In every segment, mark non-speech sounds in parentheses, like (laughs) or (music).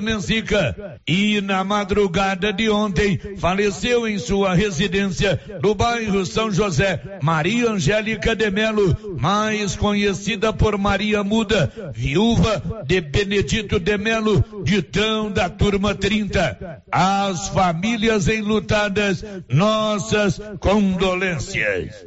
Nenzica e na madrugada de ontem faleceu em sua residência no bairro São José Maria Angélica de Melo, mais conhecida por Maria Muda, viúva de Benedito de Melo, ditão da turma 30. As famílias enlutadas, nossas condolências.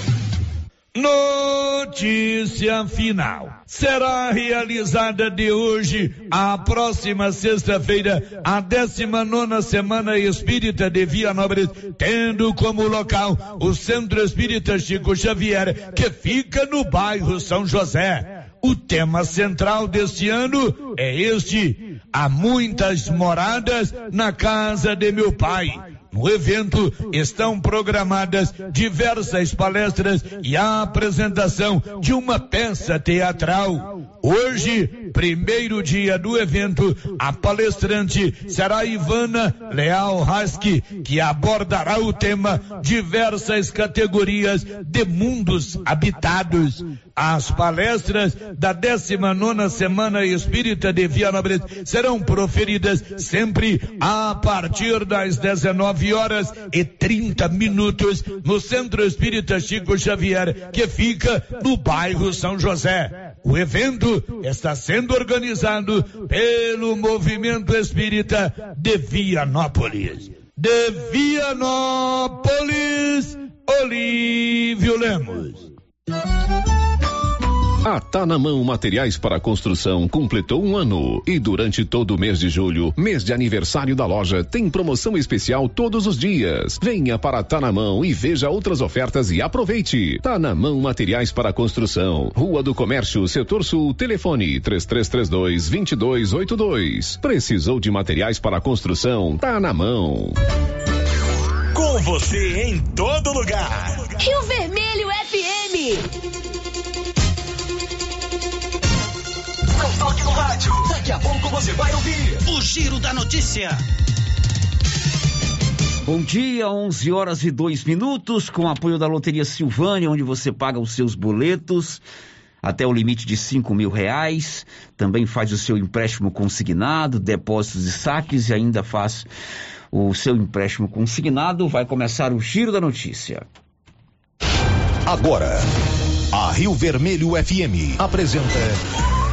Notícia final. Será realizada de hoje à próxima sexta-feira a 19 Semana Espírita de Vianópolis, tendo como local o Centro Espírita Chico Xavier, que fica no bairro São José. O tema central deste ano é este: há muitas moradas na casa de meu pai no evento estão programadas diversas palestras e a apresentação de uma peça teatral. Hoje, primeiro dia do evento, a palestrante será Ivana Leal Haski, que abordará o tema diversas categorias de mundos habitados. As palestras da 19 Semana Espírita de Vianópolis serão proferidas sempre a partir das 19 horas e 30 minutos no Centro Espírita Chico Xavier, que fica no bairro São José. O evento está sendo organizado pelo Movimento Espírita de Vianópolis. De Vianópolis, Olívio Lemos. A Tá na Mão Materiais para Construção completou um ano e durante todo o mês de julho, mês de aniversário da loja, tem promoção especial todos os dias. Venha para Tá na Mão e veja outras ofertas e aproveite. Tá na Mão Materiais para Construção, Rua do Comércio, Setor Sul, telefone 3332 2282. Precisou de materiais para construção? Tá na mão. Com você em todo lugar. Rio Vermelho FM. Toque no rádio. Daqui a pouco você vai ouvir o Giro da Notícia. Bom dia, 11 horas e 2 minutos, com apoio da Loteria Silvânia, onde você paga os seus boletos até o limite de 5 mil reais. Também faz o seu empréstimo consignado, depósitos e saques e ainda faz o seu empréstimo consignado. Vai começar o Giro da Notícia. Agora, a Rio Vermelho FM apresenta.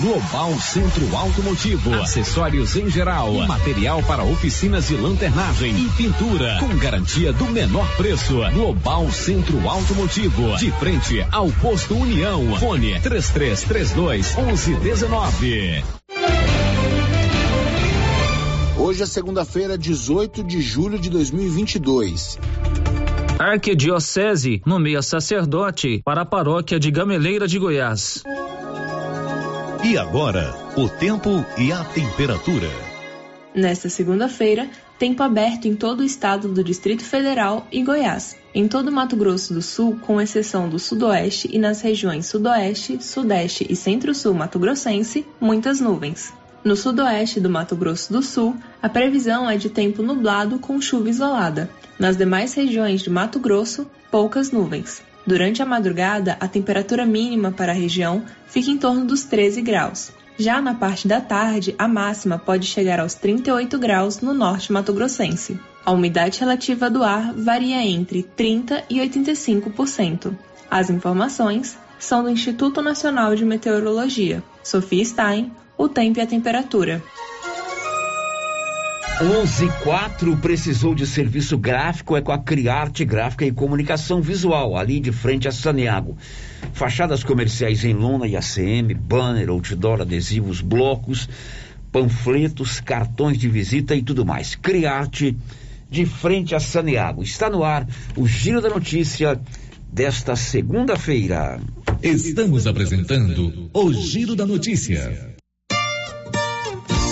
Global Centro Automotivo, acessórios em geral, material para oficinas de lanternagem e pintura, com garantia do menor preço. Global Centro Automotivo, de frente ao posto União. Fone 3332 1119. Hoje é segunda-feira, 18 de julho de 2022. Arquidiocese nomeia sacerdote para a paróquia de Gameleira de Goiás. E agora, o tempo e a temperatura. Nesta segunda-feira, tempo aberto em todo o estado do Distrito Federal e Goiás. Em todo o Mato Grosso do Sul, com exceção do Sudoeste e nas regiões Sudoeste, Sudeste e Centro-Sul mato-grossense, muitas nuvens. No sudoeste do Mato Grosso do Sul, a previsão é de tempo nublado com chuva isolada. Nas demais regiões de Mato Grosso, poucas nuvens. Durante a madrugada, a temperatura mínima para a região fica em torno dos 13 graus. Já na parte da tarde, a máxima pode chegar aos 38 graus no norte mato-grossense. A umidade relativa do ar varia entre 30 e 85%. As informações são do Instituto Nacional de Meteorologia. Sofia Stein, o tempo e a temperatura. 114 precisou de serviço gráfico é com a Criarte Gráfica e Comunicação Visual, ali de frente a Saneago. Fachadas comerciais em lona e ACM, banner, outdoor, adesivos, blocos, panfletos, cartões de visita e tudo mais. Criarte de frente a Saneago. Está no ar o Giro da Notícia desta segunda-feira. Estamos apresentando o Giro da Notícia.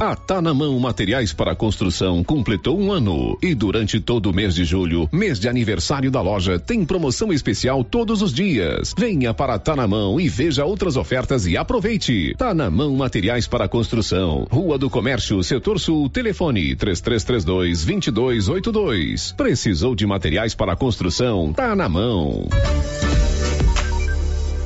A Tá na Mão Materiais para Construção completou um ano e durante todo o mês de julho, mês de aniversário da loja, tem promoção especial todos os dias. Venha para Tá na Mão e veja outras ofertas e aproveite. Tá na Mão Materiais para Construção, Rua do Comércio, Setor Sul, telefone 3332 2282. Precisou de materiais para construção? Tá na mão.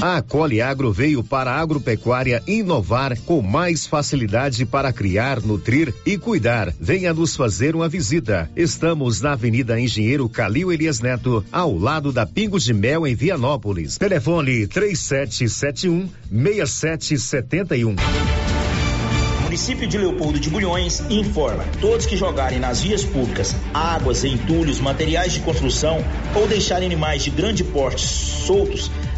A Acoli Agro veio para a agropecuária inovar com mais facilidade para criar, nutrir e cuidar. Venha nos fazer uma visita. Estamos na Avenida Engenheiro Calil Elias Neto, ao lado da Pingo de Mel, em Vianópolis. Telefone 3771 6771. município de Leopoldo de Bulhões informa: todos que jogarem nas vias públicas águas, entulhos, materiais de construção ou deixarem animais de grande porte soltos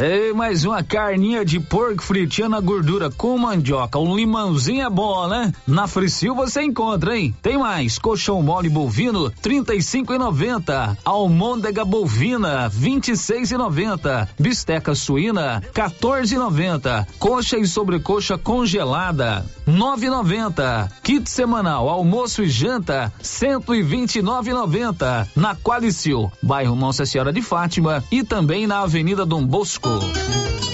Ei, mais uma carninha de porco fritinha na gordura com mandioca. Um limãozinho é bom, né? Na Fricil você encontra, hein? Tem mais. Colchão mole bovino, trinta e cinco e noventa. Almôndega bovina, vinte e seis e noventa. Bisteca suína, 14,90. Coxa e sobrecoxa congelada, 9,90. Kit semanal, almoço e janta, 129,90. Na Qualicil, bairro Nossa Senhora de Fátima e também na Avenida Dom Bosco. 不嗯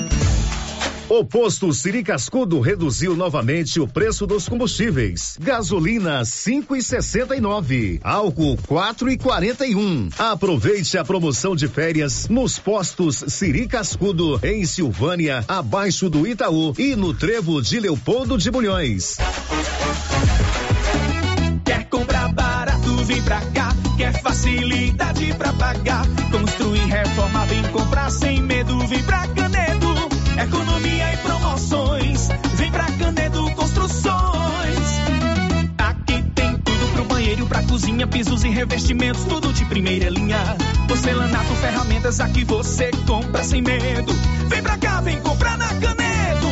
O posto Siri Cascudo reduziu novamente o preço dos combustíveis. Gasolina 5,69, álcool 4,41. Aproveite a promoção de férias nos postos Siri Cascudo em Silvânia, abaixo do Itaú e no Trevo de Leopoldo de Bulhões. Quer comprar barato, vem pra cá. Quer facilidade pra pagar. Construir, reforma, vem comprar sem medo, vem pra Canedo. Economia e promoções, vem pra Canedo Construções. Aqui tem tudo pro banheiro, pra cozinha, pisos e revestimentos, tudo de primeira linha. Porcelanato, ferramentas, aqui você compra sem medo. Vem pra cá, vem comprar na Canedo.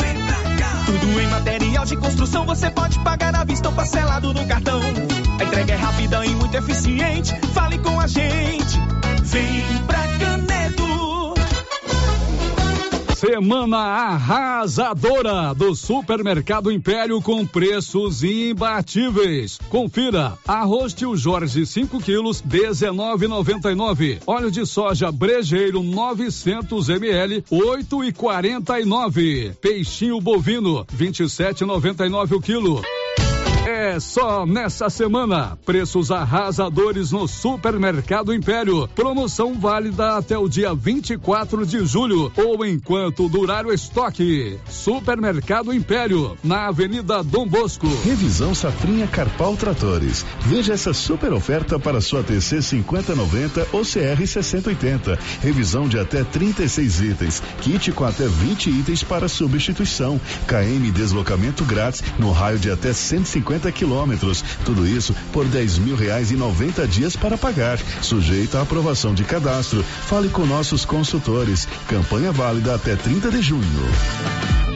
Vem pra cá. Tudo em material de construção, você pode pagar à vista ou parcelado no cartão. A entrega é rápida e muito eficiente. Fale com a gente. Vem pra Semana arrasadora do Supermercado Império com preços imbatíveis. Confira: arroz Tio Jorge 5 quilos 19,99. Óleo de soja Brejeiro 900 ml 8,49. Peixinho bovino 27,99 o quilo. É só nessa semana. Preços arrasadores no Supermercado Império. Promoção válida até o dia 24 de julho ou enquanto durar o estoque. Supermercado Império, na Avenida Dom Bosco. Revisão Safrinha Carpal Tratores. Veja essa super oferta para sua TC 5090 ou CR 6080. Revisão de até 36 itens. Kit com até 20 itens para substituição. KM deslocamento grátis no raio de até 150 quilômetros. Tudo isso por 10 mil reais e 90 dias para pagar. Sujeito à aprovação de cadastro. Fale com nossos consultores. Campanha válida até 30 de junho.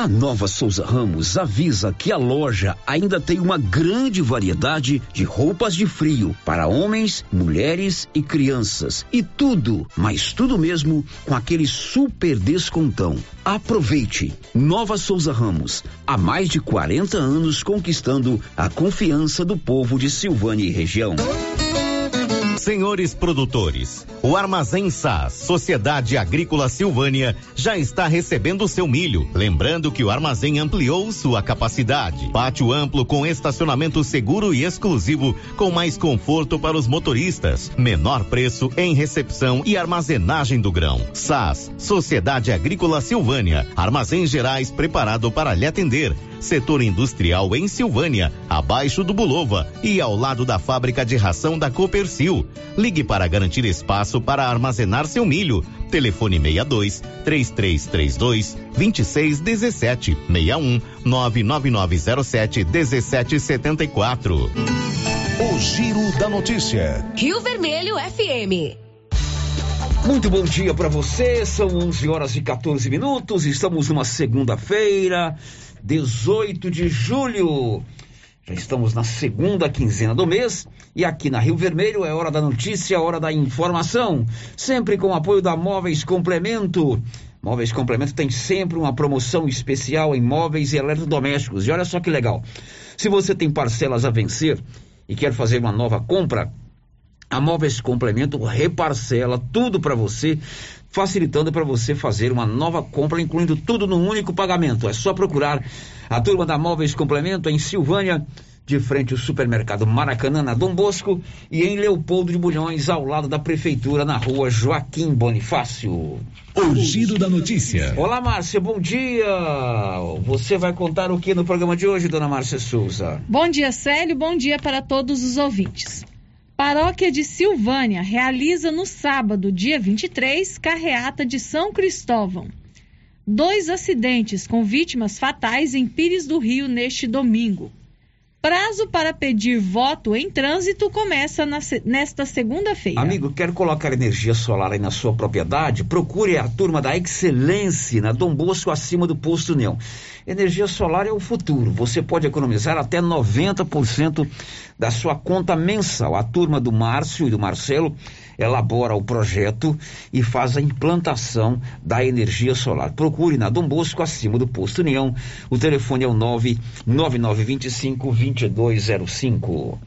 A Nova Souza Ramos avisa que a loja ainda tem uma grande variedade de roupas de frio para homens, mulheres e crianças. E tudo, mas tudo mesmo, com aquele super descontão. Aproveite! Nova Souza Ramos, há mais de 40 anos conquistando a confiança do povo de Silvânia e região. Senhores produtores, o Armazém SAS, Sociedade Agrícola Silvânia, já está recebendo seu milho. Lembrando que o armazém ampliou sua capacidade. Pátio amplo com estacionamento seguro e exclusivo, com mais conforto para os motoristas. Menor preço em recepção e armazenagem do grão. SAS, Sociedade Agrícola Silvânia, Armazém Gerais preparado para lhe atender. Setor industrial em Silvânia, abaixo do Bulova e ao lado da fábrica de ração da Copercil. Ligue para garantir espaço para armazenar seu milho. Telefone 62 3332 2617 61 99907 1774. O Giro da Notícia. Rio Vermelho FM. Muito bom dia para você, são 11 horas e 14 minutos, estamos numa segunda-feira, 18 de julho. Já estamos na segunda quinzena do mês e aqui na Rio Vermelho é hora da notícia, hora da informação. Sempre com o apoio da Móveis Complemento. Móveis Complemento tem sempre uma promoção especial em móveis e eletrodomésticos. E olha só que legal. Se você tem parcelas a vencer e quer fazer uma nova compra, a Móveis Complemento reparcela tudo para você, facilitando para você fazer uma nova compra, incluindo tudo num único pagamento. É só procurar a turma da Móveis Complemento em Silvânia, de frente ao supermercado Maracanã, na Dom Bosco, e em Leopoldo de Bulhões, ao lado da Prefeitura, na rua Joaquim Bonifácio. O Giro da Notícia. Olá, Márcia, bom dia! Você vai contar o que no programa de hoje, dona Márcia Souza? Bom dia, Célio, bom dia para todos os ouvintes. Paróquia de Silvânia realiza no sábado, dia 23, carreata de São Cristóvão. Dois acidentes com vítimas fatais em Pires do Rio neste domingo. Prazo para pedir voto em trânsito começa na, nesta segunda-feira. Amigo, quer colocar energia solar aí na sua propriedade? Procure a turma da Excelência na Dom Bosco, acima do posto União. Energia solar é o futuro. Você pode economizar até 90% da sua conta mensal. A turma do Márcio e do Marcelo elabora o projeto e faz a implantação da energia solar. Procure na Dom Bosco, acima do posto União. O telefone é o 99925 2205.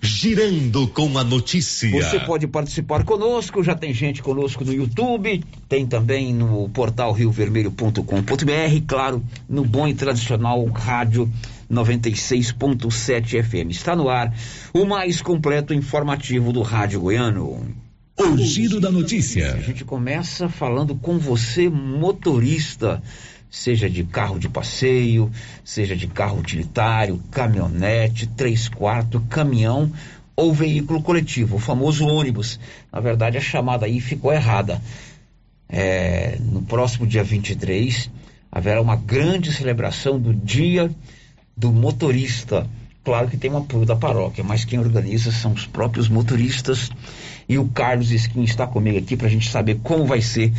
Girando com a notícia. Você pode participar conosco, já tem gente conosco no YouTube, tem também no portal riovermelho.com.br, claro, no bom e tradicional rádio 96.7 FM. Está no ar o mais completo informativo do rádio goiano. O giro da notícia. A gente começa falando com você, motorista seja de carro de passeio, seja de carro utilitário, caminhonete, três quartos, caminhão ou veículo coletivo, o famoso ônibus. Na verdade, a chamada aí ficou errada. É, no próximo dia 23, haverá uma grande celebração do Dia do Motorista. Claro que tem um apoio da paróquia, mas quem organiza são os próprios motoristas. E o Carlos Skin está comigo aqui para a gente saber como vai ser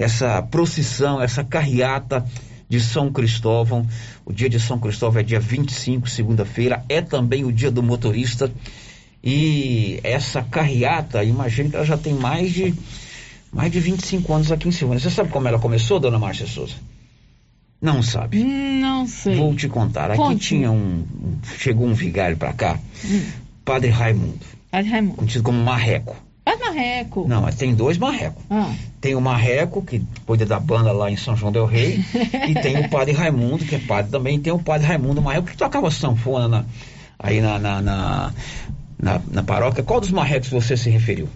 essa procissão, essa carreata de São Cristóvão. O dia de São Cristóvão é dia 25, segunda-feira, é também o dia do motorista. E essa carreata, imagino que ela já tem mais de mais de 25 anos aqui em Silvânia. Você sabe como ela começou, dona Márcia Souza? Não sabe? Não sei. Vou te contar. Aqui Conte. tinha um. Chegou um vigário para cá, Hum. Padre Raimundo, Padre Raimundo. conhecido como Marreco. Padre Marreco. Não, mas tem dois Marrecos. Ah. Tem o Marreco, que cuida da banda lá em São João del Rei, (laughs) e tem o Padre Raimundo, que é padre também, tem o Padre Raimundo Marreco, que tocava sanfona na- aí na, na, na, na- na paróquia. Qual dos Marrecos você se referiu?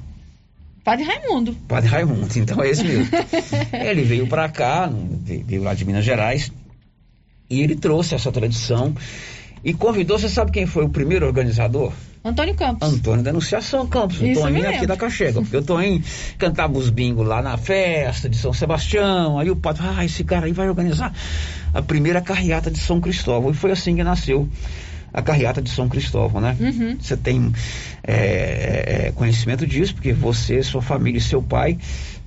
Padre Raimundo. Padre Raimundo, então é esse mesmo. (laughs) ele veio para cá, veio lá de Minas Gerais, e ele trouxe essa tradição e convidou, você sabe quem foi o primeiro organizador? Antônio Campos. Antônio da Anunciação Campos, o Isso Toninho aqui da Cachega, porque o Toninho cantava os bingos lá na festa de São Sebastião, aí o padre, ah, esse cara aí vai organizar a primeira carreata de São Cristóvão, e foi assim que nasceu a carreata de São Cristóvão, né? Uhum. Você tem é, é, conhecimento disso, porque você, sua família e seu pai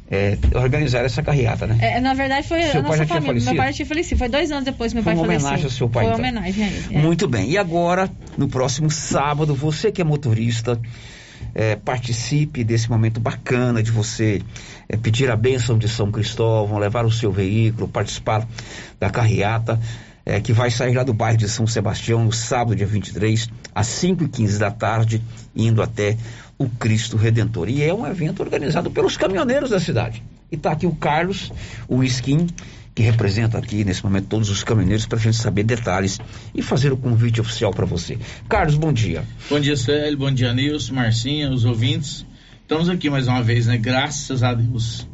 é, organizaram essa carreata, né? É, na verdade, foi Seu a pai nossa já tinha família. falecido? Meu pai tinha falecido. Foi dois anos depois que meu Foi pai uma faleceu. homenagem ao seu pai, Foi uma então. homenagem a ele. é. Muito bem. E agora, no próximo sábado, você que é motorista, é, participe desse momento bacana de você é, pedir a bênção de São Cristóvão, levar o seu veículo, participar da carreata. É, que vai sair lá do bairro de São Sebastião no sábado, dia 23, às 5h15 da tarde, indo até o Cristo Redentor. E é um evento organizado pelos caminhoneiros da cidade. E está aqui o Carlos, o Skin, que representa aqui nesse momento todos os caminhoneiros para a gente saber detalhes e fazer o convite oficial para você. Carlos, bom dia. Bom dia, Célio. Bom dia, Nilson, Marcinha, os ouvintes. Estamos aqui mais uma vez, né? Graças a Deus.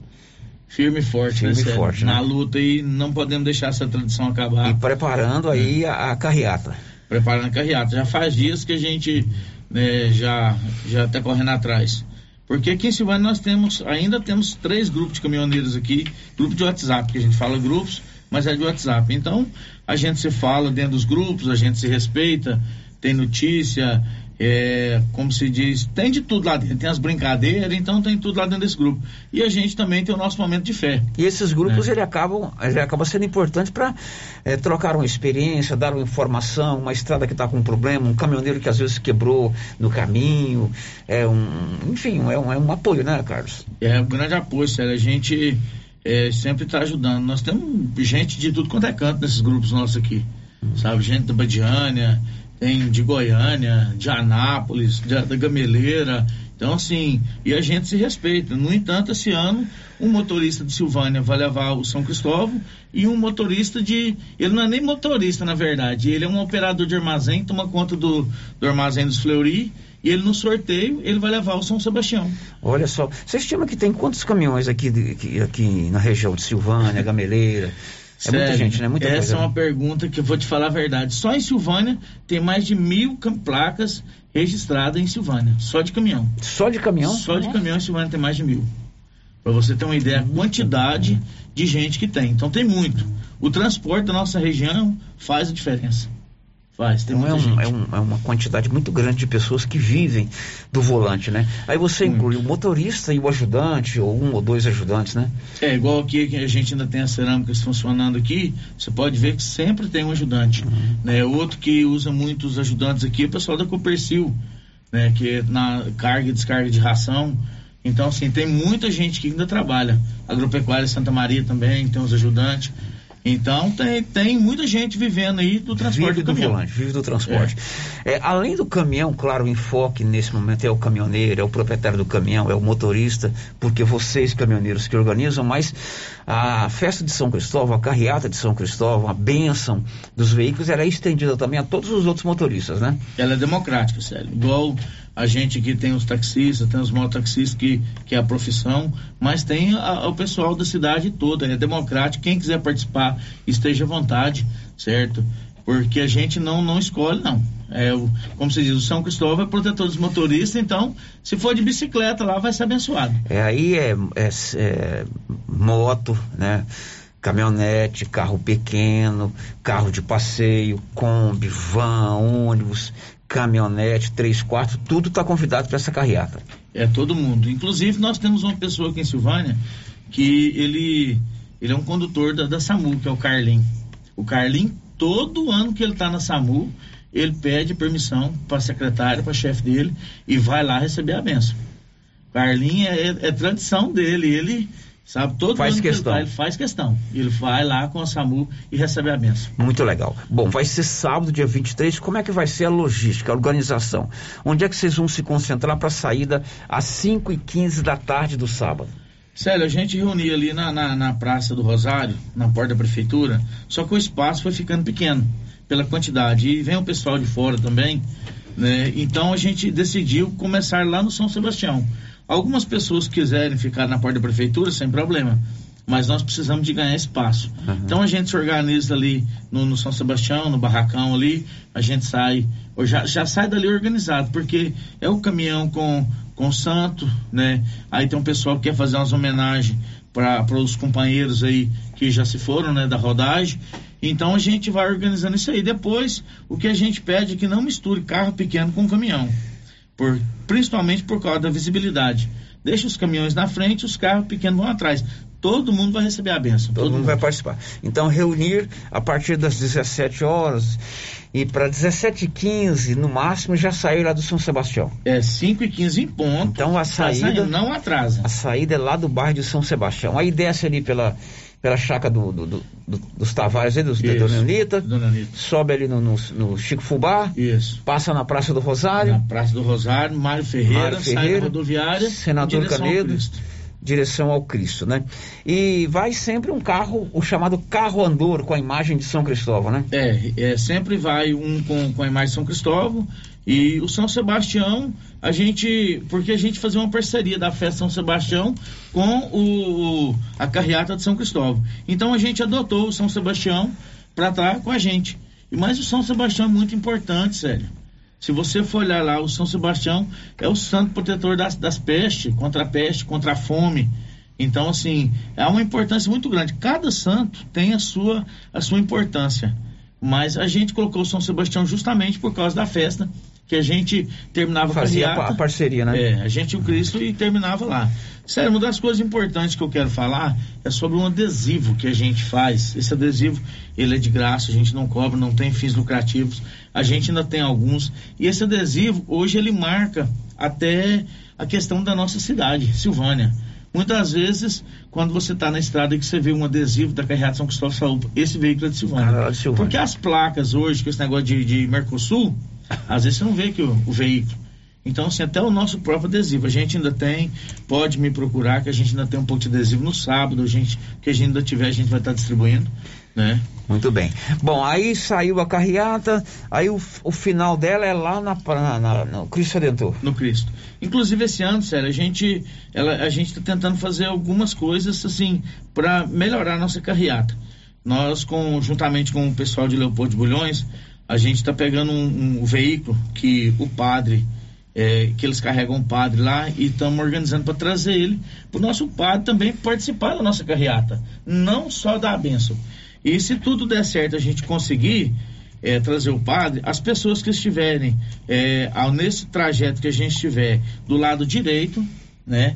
Firme e forte, Firme né, e Célio? forte, né? Na luta e não podemos deixar essa tradição acabar. E preparando aí É. a, a carreata. Preparando a carreata. Já faz dias que a gente né, já já está correndo atrás. Porque aqui em Silvânia nós temos, ainda temos três grupos de caminhoneiros aqui, grupo de WhatsApp, que a gente fala grupos, mas é de WhatsApp. Então, a gente se fala dentro dos grupos, a gente se respeita, tem notícia, é, como se diz, tem de tudo lá dentro, tem as brincadeiras, então tem tudo lá dentro desse grupo. E a gente também tem o nosso momento de fé. E esses grupos É. ele acabam, ele acaba sendo importante para trocar uma experiência, dar uma informação, uma estrada que está com um problema, um caminhoneiro que às vezes quebrou no caminho, é um, enfim, é um, é um apoio, né, Carlos? É um grande apoio, sério. A gente é, sempre está ajudando. Nós temos gente de tudo quanto é canto nesses grupos nossos aqui. Sabe? Gente da Badiânia, tem de Goiânia, de Anápolis, de- da Gameleira. Então, assim, e a gente se respeita. No entanto, esse ano, um motorista de Silvânia vai levar o São Cristóvão e um motorista de. Ele não é nem motorista, na verdade. Ele é um operador de armazém, toma conta do, do armazém dos Fleury. E ele, no sorteio, ele vai levar o São Sebastião. Olha só, você estima que tem quantos caminhões aqui, aqui, aqui na região de Silvânia, Gameleira? É muita Sério, gente, né? Muita Essa coisa. é uma pergunta que eu vou te falar a verdade. Só em Silvânia tem mais de mil placas registradas em Silvânia. Só de caminhão. Só de caminhão? Só de caminhão em Silvânia tem mais de mil. Para você ter uma ideia, a quantidade de gente que tem. Então tem muito. O transporte da nossa região faz a diferença. Faz, tem Então é, um- é um- é uma quantidade muito grande de pessoas que vivem do volante, né? Aí você inclui o motorista e o ajudante, ou um ou dois ajudantes, né? É, igual aqui que a gente ainda tem as cerâmicas funcionando aqui, você pode ver que sempre tem um ajudante. Né? Outro que usa muito os ajudantes aqui é o pessoal da Copercil, né? Que é na carga e descarga de ração. Então, assim, tem muita gente que ainda trabalha. Agropecuária Santa Maria também tem os ajudantes. Então, tem, tem muita gente vivendo aí do transporte Vive do do caminhão. volante, vive do transporte. É, além do caminhão, claro, o enfoque nesse momento é o caminhoneiro, é o proprietário do caminhão, é o motorista, porque vocês, caminhoneiros, que organizam, mas a festa de São Cristóvão, a carreata de São Cristóvão, a bênção dos veículos, ela é estendida também a todos os outros motoristas, né? ela é democrática, sério. Igual a gente que tem os taxistas, tem os mototaxistas que, que é a profissão, mas tem a- o pessoal da cidade toda, é democrático. Quem quiser participar, esteja à vontade, certo? Porque a gente não, não escolhe, não. É como se diz, o São Cristóvão é protetor dos motoristas, então, se for de bicicleta lá, vai ser abençoado. É, aí é, é- é moto, né? Caminhonete, carro pequeno, carro de passeio, Kombi, van, ônibus, caminhonete, três quartos, tudo está convidado para essa carreata. É todo mundo. Inclusive, nós temos uma pessoa aqui em Silvânia que ele, ele é um condutor da, da SAMU, que é o Carlin. O Carlin, todo ano que ele está na SAMU, ele pede permissão para a secretária, para chefe dele, e vai lá receber a benção. Carlin é, é- é tradição dele, ele sabe todo Faz ano que ele questão. vai, ele faz questão. Ele vai lá com a SAMU e recebe a benção. Muito legal. Bom, vai ser sábado, dia 23. Como é que vai ser a logística, a organização? Onde é que vocês vão se concentrar para a saída às 5 e 15 da tarde do sábado? Célio, a gente reunia ali na, na, na Praça do Rosário, na porta da prefeitura, só que o espaço foi ficando pequeno, pela quantidade. E vem o pessoal de fora também, né? Então a gente decidiu começar lá no São Sebastião. Algumas pessoas quiserem ficar na porta da prefeitura, sem problema. Mas nós precisamos de ganhar espaço. Então a gente se organiza ali no, no São Sebastião, no barracão ali, a gente sai, ou já, já sai dali organizado, porque é o caminhão com, com o santo, né? Aí tem um pessoal que quer fazer umas homenagens para os companheiros aí que já se foram, né, da rodagem. Então a gente vai organizando isso aí. Depois, o que a gente pede é que não misture carro pequeno com caminhão. Por, principalmente por causa da visibilidade. Deixa os caminhões na frente, os carros pequenos vão atrás. Todo mundo vai receber a benção. Todo, mundo vai participar. Então, reunir a partir das 17 horas e para 17h15, no máximo, já sair lá do São Sebastião. É 5 e 15 em ponto. Então, a Tá saída. saindo, não atrasa. A saída é lá do bairro de São Sebastião. Aí desce ali pela, pela chácara do, do- do- do- dos Tavares, aí, dos, da Isso, Dona Anitta. Dona Anitta. Sobe ali no, no- no Chico Fubá. Isso. Passa na Praça do Rosário. Na Praça do Rosário, Mário Ferreira, Mário sai Ferreira, da rodoviária. Senador Canedo. Direção ao Cristo, né? E vai sempre um carro, o chamado carro andor com a imagem de São Cristóvão, né? É, é sempre vai um com, com a imagem de São Cristóvão e o São Sebastião, a gente, porque a gente fazia uma parceria da festa São Sebastião com o, a carreata de São Cristóvão. Então a gente adotou o São Sebastião para estar com a gente. E mas o São Sebastião é muito importante, sério. Se você for olhar lá, o São Sebastião é o santo protetor das, das pestes, contra a peste, contra a fome. Então, assim, é uma importância muito grande. Cada santo tem a sua, a sua importância. Mas a gente colocou o São Sebastião justamente por causa da festa que a gente terminava Fazia a, a parceria, né? É, a gente e o Cristo e terminava lá. Sério, uma das coisas importantes que eu quero falar é sobre um adesivo que a gente faz. Esse adesivo, ele é de graça, a gente não cobra, não tem fins lucrativos. A gente ainda tem alguns. E esse adesivo, hoje, ele marca até a questão da nossa cidade, Silvânia. Muitas vezes, quando você está na estrada e que você vê um adesivo da Carreata São Cristóvão esse veículo é de Silvânia. De Silvânia. Porque as placas hoje, com esse negócio de, de Mercosul, às vezes você não vê que o, o veículo. Então, assim, até o nosso próprio adesivo. A gente ainda tem, pode me procurar, que a gente ainda tem um pouco de adesivo no sábado, a gente, que a gente ainda tiver, a gente vai estar distribuindo, né? Muito bem. Bom, aí saiu a carreata, aí o, o final dela é lá na, na, na, no Cristo Redentor. No Cristo. Inclusive esse ano, sério, a gente ela, a gente está tentando fazer algumas coisas assim para melhorar a nossa carreata. Nós, com, juntamente com o pessoal de Leopoldo de Bulhões, a gente está pegando um, um, veículo que o padre é, que eles carregam o padre lá e estamos organizando para trazer ele para o nosso padre também participar da nossa carreata, não só dar a benção. E se tudo der certo, a gente conseguir é, trazer o padre, as pessoas que estiverem é, ao, nesse trajeto que a gente estiver do lado direito, né?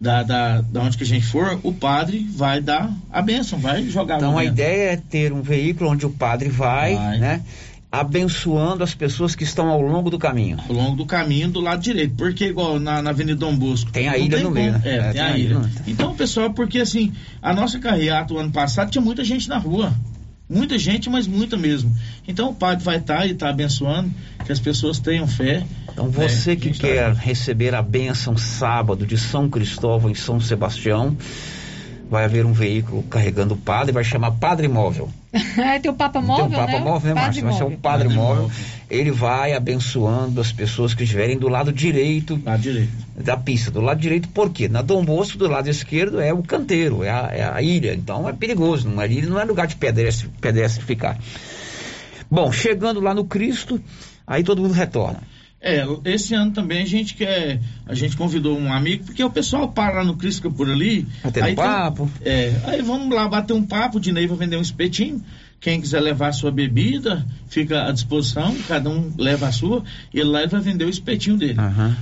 Da, da, da onde que a gente for, o padre vai dar a benção, vai jogar Então a ideia é ter um veículo onde o padre vai, Vai. né? Abençoando as pessoas que estão ao longo do caminho. ao longo do caminho do lado direito. Porque, igual na, na Avenida Dom Bosco. Tem a ilha no como- meio, né? É, É, tem, a ilha. Então, pessoal, porque assim, a nossa carreata o ano passado tinha muita gente na rua. Muita gente, mas muita mesmo. Então o padre vai estar e está abençoando, que as pessoas tenham fé. Então você né? que A quer tá- receber a bênção sábado de São Cristóvão em São Sebastião, vai haver um veículo carregando o padre, vai chamar Padre Móvel. (laughs) É, tem o Papa Móvel, Tem um Papa né? Móvel, né, Padre Márcio? Vai ser um Móvel. Padre, móvel. Ele vai abençoando as pessoas que estiverem do lado direito, da pista. Do lado direito, por quê? Na Dom Bosco, do lado esquerdo, é o canteiro, é a, é a ilha. Então é perigoso. Não, ali não é lugar de pedestre, pedestre ficar. Bom, chegando lá no Cristo, aí todo mundo retorna. É, esse ano também a gente quer. A gente convidou um amigo, porque o pessoal para lá no é por ali. Aí tem- papo. é, aí vamos lá bater um papo, Dinei vai vender um espetinho. Quem quiser levar a sua bebida, fica à disposição, cada um leva a sua, e ele lá ele vai vender o espetinho dele.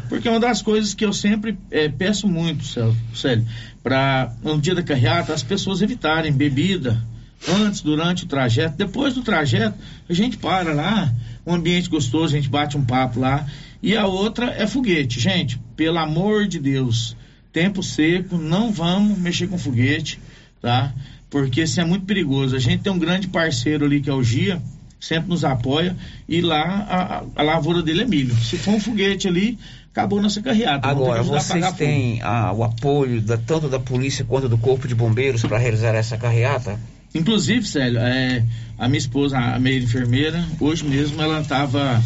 Porque uma das coisas que eu sempre eh, peço muito, Célio para no dia da carreata as pessoas evitarem bebida antes, durante o trajeto, depois do trajeto, a gente para lá, um ambiente gostoso, a gente bate um papo lá. E a outra é foguete. Gente, pelo amor de Deus, tempo seco, não vamos mexer com foguete, tá? Porque isso é muito perigoso. A gente tem um grande parceiro ali que é o Gia, sempre nos apoia, e lá a, a- lavoura dele é milho. Se for um foguete ali, acabou nossa carreata. Agora, vocês têm o apoio da- tanto da polícia quanto do corpo de bombeiros para realizar essa carreata? Inclusive, Célio, é, a minha esposa, a meia enfermeira, hoje mesmo ela estava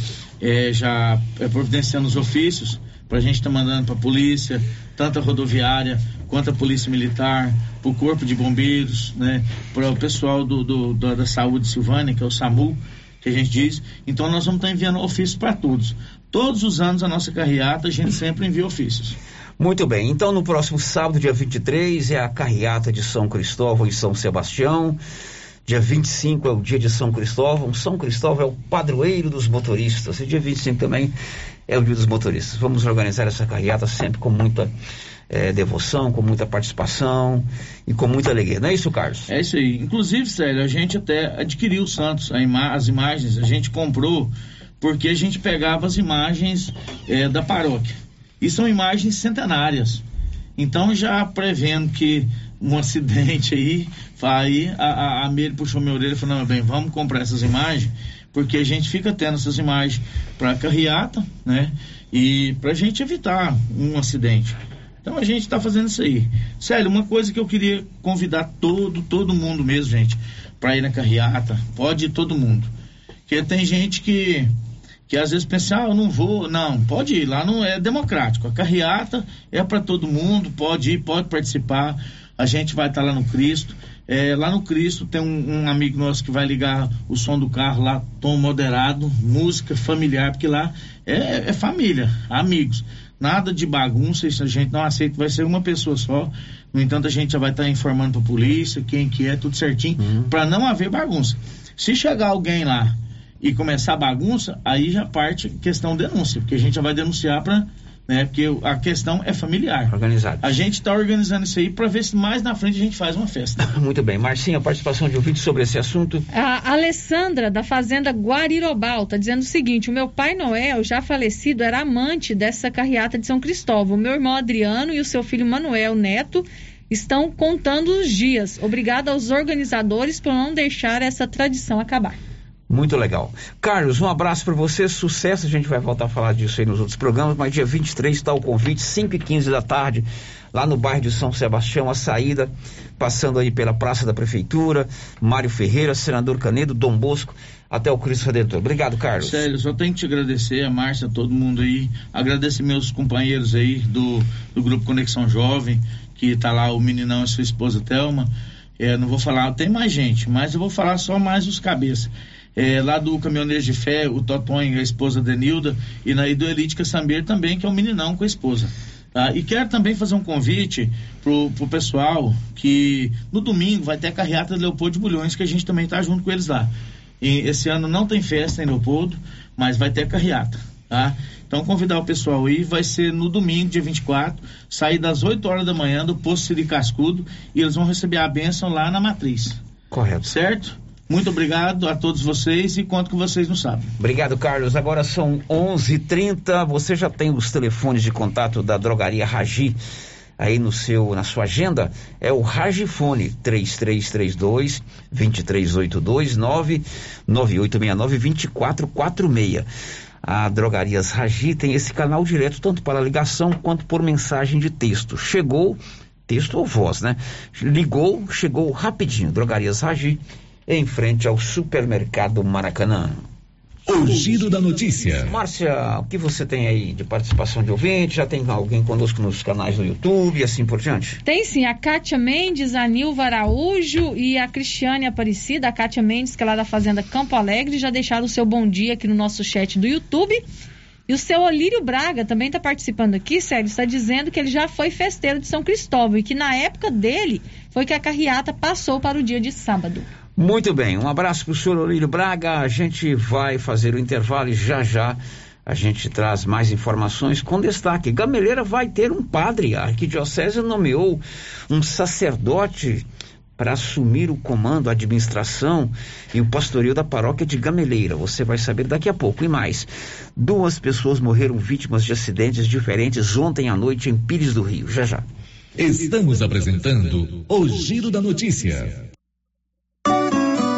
já é, providenciando os ofícios para a gente estar mandando para a polícia, tanto a rodoviária quanto a polícia militar, para o corpo de bombeiros, né, para o pessoal do, do- da, da saúde Silvânia, que é o SAMU, que a gente diz. Então nós vamos estar enviando ofícios para todos. Todos os anos a nossa carreata a gente sempre envia ofícios. Muito bem, então no próximo sábado, dia 23, é a carreata de São Cristóvão e São Sebastião. Dia 25 é o dia de São Cristóvão. São Cristóvão é o padroeiro dos motoristas. E dia 25 também é o dia dos motoristas. Vamos organizar essa carreata sempre com muita eh, devoção, com muita participação e com muita alegria. Não é isso, Carlos? É isso aí. Inclusive, Célio, a gente até adquiriu Santos, ima- as imagens, a gente comprou porque a gente pegava as imagens eh, da paróquia. E são imagens centenárias. Então, já prevendo que um (laughs) acidente aí, aí a, a, a puxou minha orelha e falou, não, bem, vamos comprar essas imagens, porque a gente fica tendo essas imagens para carreata, né? E para a gente evitar um acidente. Então a gente está fazendo isso aí. Sério, uma coisa que eu queria convidar todo, todo mundo mesmo, gente, para ir na carreata. Pode ir todo mundo. Porque tem gente que, que às vezes pensa, ah, eu não vou. Não, pode ir, lá não é democrático. A carreata é para todo mundo, pode ir, pode participar. A gente vai estar tá lá no Cristo. É, lá no Cristo tem um, um, amigo nosso que vai ligar o som do carro lá, tom moderado, música familiar, porque lá é, é família, amigos. Nada de bagunça, isso a gente não aceita, vai ser uma pessoa só. No entanto, a gente já vai estar tá informando para a polícia quem que é, tudo certinho, uhum. para não haver bagunça. Se chegar alguém lá e começar a bagunça, aí já parte questão denúncia, porque a gente já vai denunciar para né? Porque a questão é familiar. Organizado. A gente está organizando isso aí para ver se mais na frente a gente faz uma festa. (laughs) Muito bem. Marcinha, participação de ouvinte sobre esse assunto. A Alessandra, da Fazenda Guarirobal, está dizendo o seguinte: o meu pai Noel, já falecido, era amante dessa carreata de São Cristóvão. O meu irmão Adriano e o seu filho Manuel Neto estão contando os dias. Obrigada aos organizadores por não deixar essa tradição acabar. Muito legal. Carlos, um abraço para você, sucesso. A gente vai voltar a falar disso aí nos outros programas, mas dia 23 está o convite, 5 e 15 da tarde, lá no bairro de São Sebastião, a saída, passando aí pela Praça da Prefeitura, Mário Ferreira, Senador Canedo, Dom Bosco, até o Cristo Redentor. Obrigado, Carlos. Sério, só tenho que te agradecer, a Márcia, todo mundo aí. Agradecer meus companheiros aí do, do Grupo Conexão Jovem, que está lá o meninão e sua esposa Thelma. É, não vou falar, tem mais gente, mas eu vou falar só mais os cabeças é, lá do Caminhoneiro de Fé, o Totonho, a esposa Denilda, e na do Elítica Samber também, que é um meninão com a esposa. Tá? E quero também fazer um convite pro, pro pessoal que no domingo vai ter a carreata de Leopoldo de Bulhões, que a gente também tá junto com eles lá. E esse ano não tem festa em Leopoldo, mas vai ter a carreata, tá? Então convidar o pessoal aí, vai ser no domingo, dia 24, sair das 8 horas da manhã do posto Siri Cascudo e eles vão receber a bênção lá na matriz. Correto. Certo? Muito obrigado a todos vocês e conto com vocês no sábado. Obrigado, Carlos. Agora são 11:30. Você já tem os telefones de contato da drogaria Ragi aí no seu na sua agenda? É o Ragifone 3332 2382 99869 2446. A Drogarias Ragi tem esse canal direto tanto para ligação quanto por mensagem de texto. Chegou texto ou voz, né? Ligou, chegou rapidinho. Drogarias Ragi em frente ao supermercado Maracanã. O giro da notícia. Márcia, o que você tem aí de participação de ouvinte? Já tem alguém conosco nos canais do YouTube e assim por diante? Tem sim, a Kátia Mendes, a Nilva Araújo e a Cristiane Aparecida. A Kátia Mendes, que é lá da Fazenda Campo Alegre, já deixaram o seu bom dia aqui no nosso chat do YouTube. E o seu Olírio Braga também está participando aqui, Sérgio, está dizendo que ele já foi festeiro de São Cristóvão e que na época dele foi que a carreata passou para o dia de sábado. Muito bem, um abraço para o senhor Olírio Braga. A gente vai fazer o intervalo e já já a gente traz mais informações com destaque. Gameleira vai ter um padre. A arquidiocese nomeou um sacerdote para assumir o comando, a administração e o pastoreio da paróquia de Gameleira. Você vai saber daqui a pouco. E mais, duas pessoas morreram vítimas de acidentes diferentes ontem à noite em Pires do Rio. Já já. Estamos apresentando o Giro da Notícia.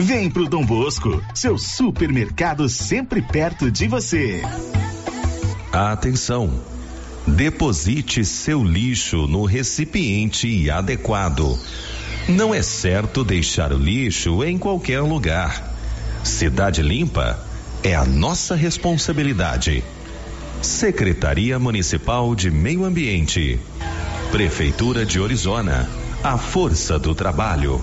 Vem pro Dom Bosco, seu supermercado sempre perto de você. Atenção! Deposite seu lixo no recipiente adequado. Não é certo deixar o lixo em qualquer lugar. Cidade Limpa é a nossa responsabilidade. Secretaria Municipal de Meio Ambiente. Prefeitura de Orizona. A força do trabalho.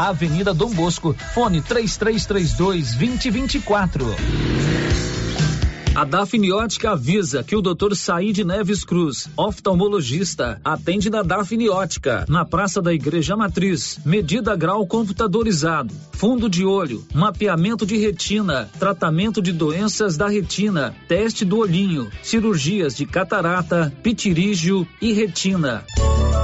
Avenida Dom Bosco, fone 3332 2024. A Dafniótica avisa que o Dr. Said Neves Cruz, oftalmologista, atende na Dafniótica, na Praça da Igreja Matriz. Medida grau computadorizado, fundo de olho, mapeamento de retina, tratamento de doenças da retina, teste do olhinho, cirurgias de catarata, pitirígio e retina.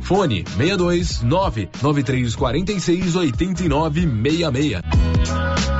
Fone 62 99346 8966.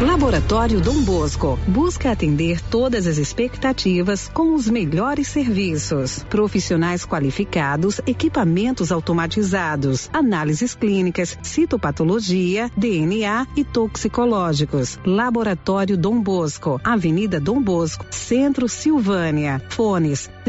Laboratório Dom Bosco busca atender todas as expectativas com os melhores serviços. Profissionais qualificados, equipamentos automatizados, análises clínicas, citopatologia, DNA e toxicológicos. Laboratório Dom Bosco, Avenida Dom Bosco, Centro Silvânia. Fones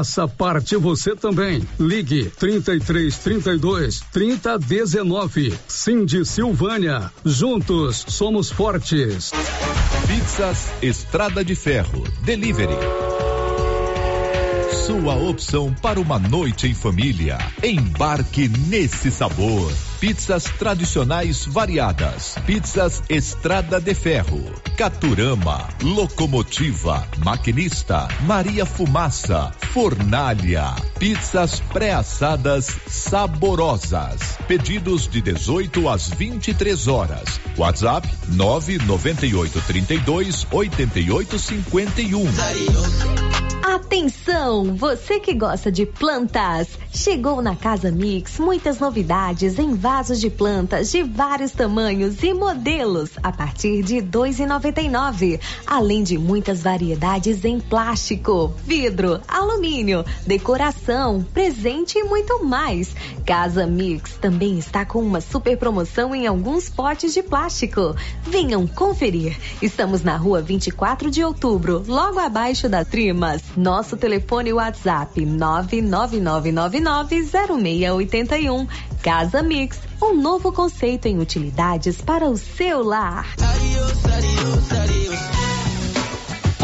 Faça parte você também. Ligue 33 32 30 19. Cindy Silvânia. Juntos somos fortes. Pizzas Estrada de Ferro. Delivery. Sua opção para uma noite em família. Embarque nesse sabor. Pizzas tradicionais variadas. Pizzas Estrada de Ferro. Caturama. Locomotiva. Maquinista. Maria Fumaça. Fornalha. Pizzas pré-assadas saborosas. Pedidos de 18 às 23 horas. WhatsApp 998 32 88 51. Atenção, você que gosta de plantas Chegou na Casa Mix muitas novidades em vasos de plantas de vários tamanhos e modelos a partir de R$ 2,99. Além de muitas variedades em plástico, vidro, alumínio, decoração, presente e muito mais. Casa Mix também está com uma super promoção em alguns potes de plástico. Venham conferir. Estamos na rua 24 de outubro, logo abaixo da Trimas. Nosso telefone WhatsApp 999990681. Casa Mix, um novo conceito em utilidades para o seu lar.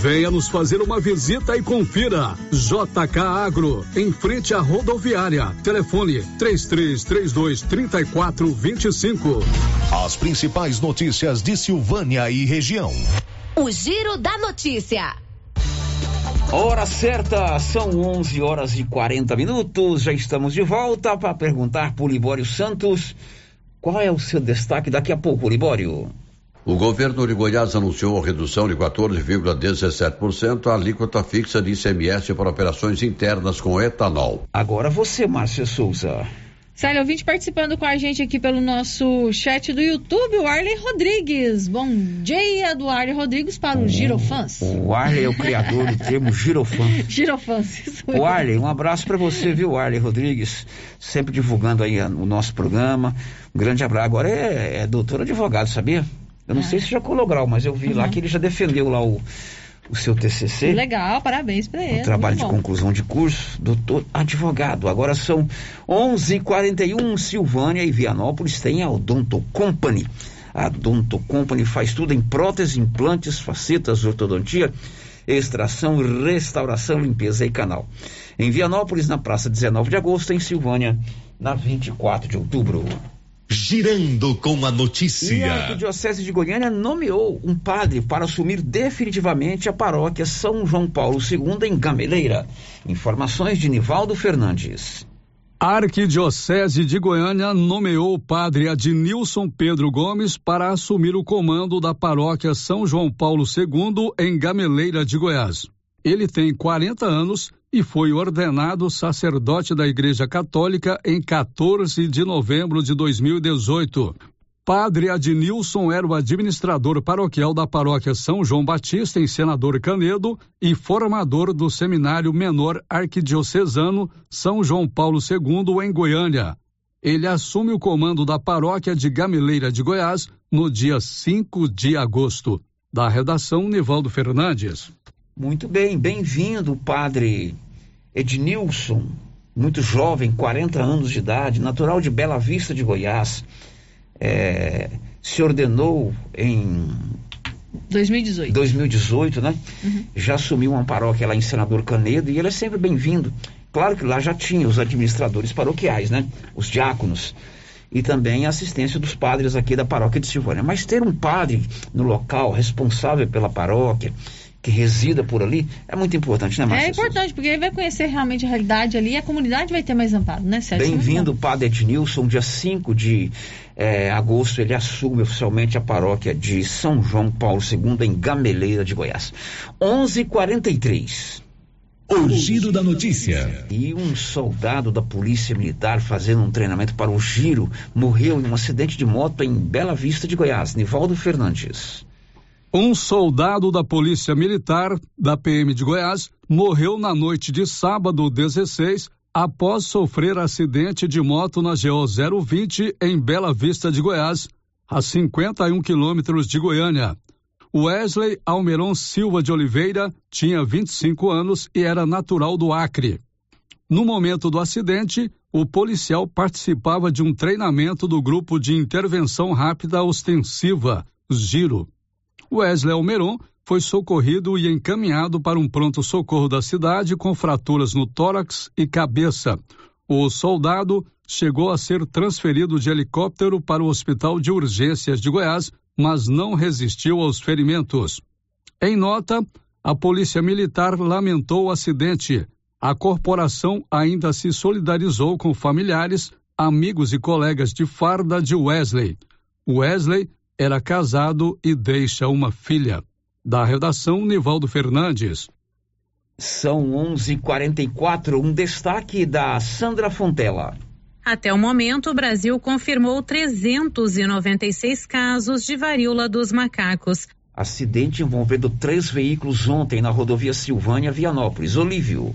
Venha nos fazer uma visita e confira. JK Agro, em frente à rodoviária. Telefone 3332 3425. As principais notícias de Silvânia e região. O Giro da Notícia. Hora certa, são 11 horas e 40 minutos. Já estamos de volta para perguntar para o Libório Santos qual é o seu destaque daqui a pouco, Libório. O governo de Goiás anunciou a redução de 14,17% a alíquota fixa de ICMS para operações internas com etanol. Agora você, Márcia Souza. Célio, ouvinte participando com a gente aqui pelo nosso chat do YouTube, o Arley Rodrigues. Bom dia do Arley Rodrigues para o Girofãs. O Arley é o criador do termo girofã. (laughs) Girofãs, isso O Arley, um abraço para você, viu, Arley Rodrigues, sempre divulgando aí o nosso programa. Um grande abraço. Agora é, é doutor advogado, sabia? Eu não sei se já colou grau, mas eu vi uhum. lá que ele já defendeu lá o, o seu TCC. Legal, parabéns para ele. O trabalho de conclusão de curso, doutor advogado. Agora são 11:41 Silvânia e Vianópolis tem a Odonto Company. A Odonto Company faz tudo em próteses, implantes, facetas, ortodontia, extração, restauração, limpeza e canal. Em Vianópolis, na praça 19 de agosto, em Silvânia, na 24 de outubro. Girando com a notícia. E a Arquidiocese de Goiânia nomeou um padre para assumir definitivamente a paróquia São João Paulo II em Gameleira. Informações de Nivaldo Fernandes. A Arquidiocese de Goiânia nomeou o padre Adnilson Pedro Gomes para assumir o comando da paróquia São João Paulo II em Gameleira de Goiás. Ele tem 40 anos e foi ordenado sacerdote da Igreja Católica em 14 de novembro de 2018. Padre Adnilson era o administrador paroquial da paróquia São João Batista, em Senador Canedo, e formador do Seminário Menor Arquidiocesano São João Paulo II, em Goiânia. Ele assume o comando da paróquia de Gameleira de Goiás no dia 5 de agosto. Da redação, Nivaldo Fernandes. Muito bem, bem-vindo, padre Ednilson, muito jovem, 40 anos de idade, natural de Bela Vista de Goiás. É, se ordenou em 2018. 2018, né? Uhum. Já assumiu uma paróquia lá em Senador Canedo e ele é sempre bem-vindo. Claro que lá já tinha os administradores paroquiais, né? Os diáconos. E também a assistência dos padres aqui da paróquia de Silvânia. Mas ter um padre no local responsável pela paróquia, que resida por ali, é muito importante, né, Márcia? É importante, porque ele vai conhecer realmente a realidade ali e a comunidade vai ter mais amparo, né, Sérgio? Bem-vindo, Padre Ednilson. Dia 5 de é, agosto, ele assume oficialmente a paróquia de São João Paulo II, em Gameleira de Goiás. 11:43 o giro da notícia. E um soldado da Polícia Militar fazendo um treinamento para o giro morreu em um acidente de moto em Bela Vista de Goiás. Nivaldo Fernandes. Um soldado da Polícia Militar da PM de Goiás morreu na noite de sábado 16 após sofrer acidente de moto na GO 020 em Bela Vista de Goiás, a 51 quilômetros de Goiânia. Wesley Almeron Silva de Oliveira tinha 25 anos e era natural do Acre. No momento do acidente, o policial participava de um treinamento do grupo de intervenção rápida ostensiva, Giro. Wesley Almeron foi socorrido e encaminhado para um pronto-socorro da cidade com fraturas no tórax e cabeça. O soldado chegou a ser transferido de helicóptero para o Hospital de Urgências de Goiás, mas não resistiu aos ferimentos. Em nota, a Polícia Militar lamentou o acidente a corporação ainda se solidarizou com familiares, amigos e colegas de farda de Wesley. Wesley era casado e deixa uma filha. Da redação, Nivaldo Fernandes. São 11:44. Um destaque da Sandra Fontela. Até o momento, o Brasil confirmou 396 casos de varíola dos macacos. Acidente envolvendo três veículos ontem na rodovia Silvânia Vianópolis. Olívio.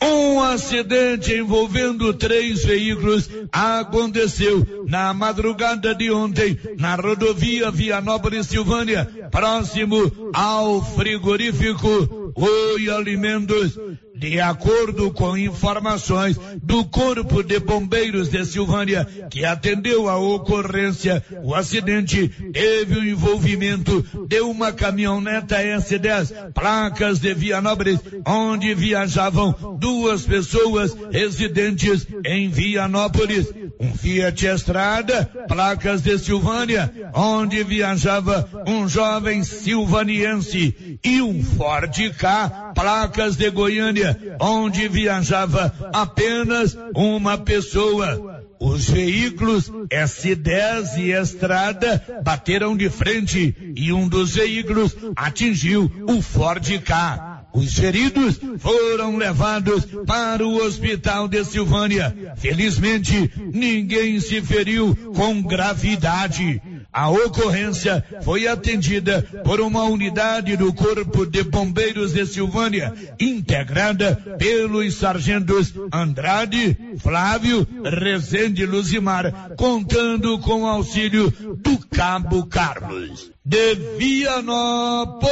Um acidente envolvendo três veículos aconteceu na madrugada de ontem na rodovia Vianópolis Silvânia, próximo ao frigorífico Oi Alimentos. De acordo com informações do Corpo de Bombeiros de Silvânia, que atendeu a ocorrência, o acidente teve o envolvimento de uma caminhoneta S10, placas de Vianópolis, onde viajavam duas pessoas residentes em Vianópolis. Um Fiat Estrada, placas de Silvânia, onde viajava um jovem silvaniense, e um Ford K, placas de Goiânia, onde viajava apenas uma pessoa. Os veículos S10 e Estrada bateram de frente e um dos veículos atingiu o Ford K. Os feridos foram levados para o hospital de Silvânia. Felizmente, ninguém se feriu com gravidade. A ocorrência foi atendida por uma unidade do Corpo de Bombeiros de Silvânia, integrada pelos sargentos Andrade, Flávio, Rezende Luzimar, contando com o auxílio do Cabo Carlos. De Vianópolis,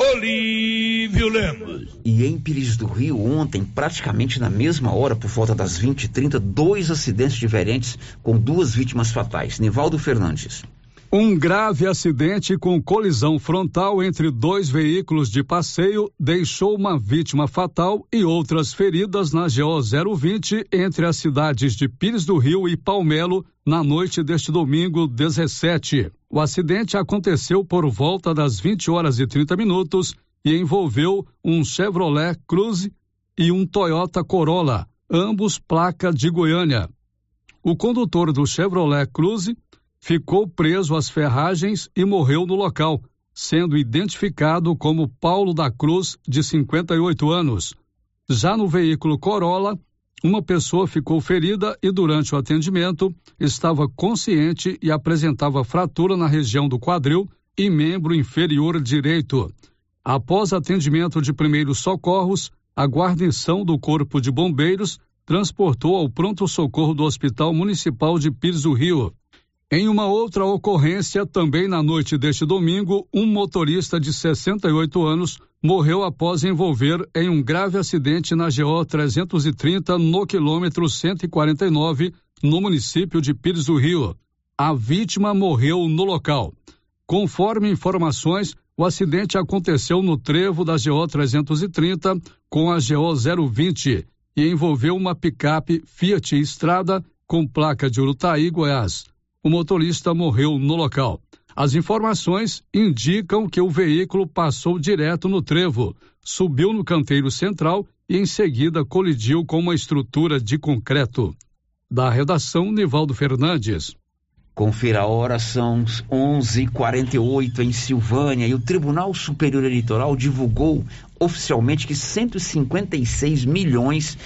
Olívio Lemos. E em Pires do Rio, ontem, praticamente na mesma hora, por volta das 20h30, dois acidentes diferentes com duas vítimas fatais. Nivaldo Fernandes. Um grave acidente com colisão frontal entre dois veículos de passeio deixou uma vítima fatal e outras feridas na GO 020 entre as cidades de Pires do Rio e Palmelo na noite deste domingo 17. O acidente aconteceu por volta das 20 horas e 30 minutos e envolveu um Chevrolet Cruze e um Toyota Corolla, ambos placa de Goiânia. O condutor do Chevrolet Cruze ficou preso às ferragens e morreu no local, sendo identificado como Paulo da Cruz, de 58 anos. Já no veículo Corolla, uma pessoa ficou ferida e, durante o atendimento, estava consciente e apresentava fratura na região do quadril e membro inferior direito. Após atendimento de primeiros socorros, a guarnição do Corpo de Bombeiros transportou ao pronto-socorro do Hospital Municipal de Pires do Rio. Em uma outra ocorrência, também na noite deste domingo, um motorista de 68 anos morreu após envolver em um grave acidente na GO 330 no quilômetro 149, no município de Pires do Rio. A vítima morreu no local. Conforme informações, o acidente aconteceu no trevo da GO 330 com a GO 020 e envolveu uma picape Fiat Estrada com placa de Urutaí, Goiás o motorista morreu no local. As informações indicam que o veículo passou direto no trevo, subiu no canteiro central e em seguida colidiu com uma estrutura de concreto. Da redação, Nivaldo Fernandes. Confira a hora, são 11:48 em Silvânia e o Tribunal Superior Eleitoral divulgou oficialmente que 156 milhões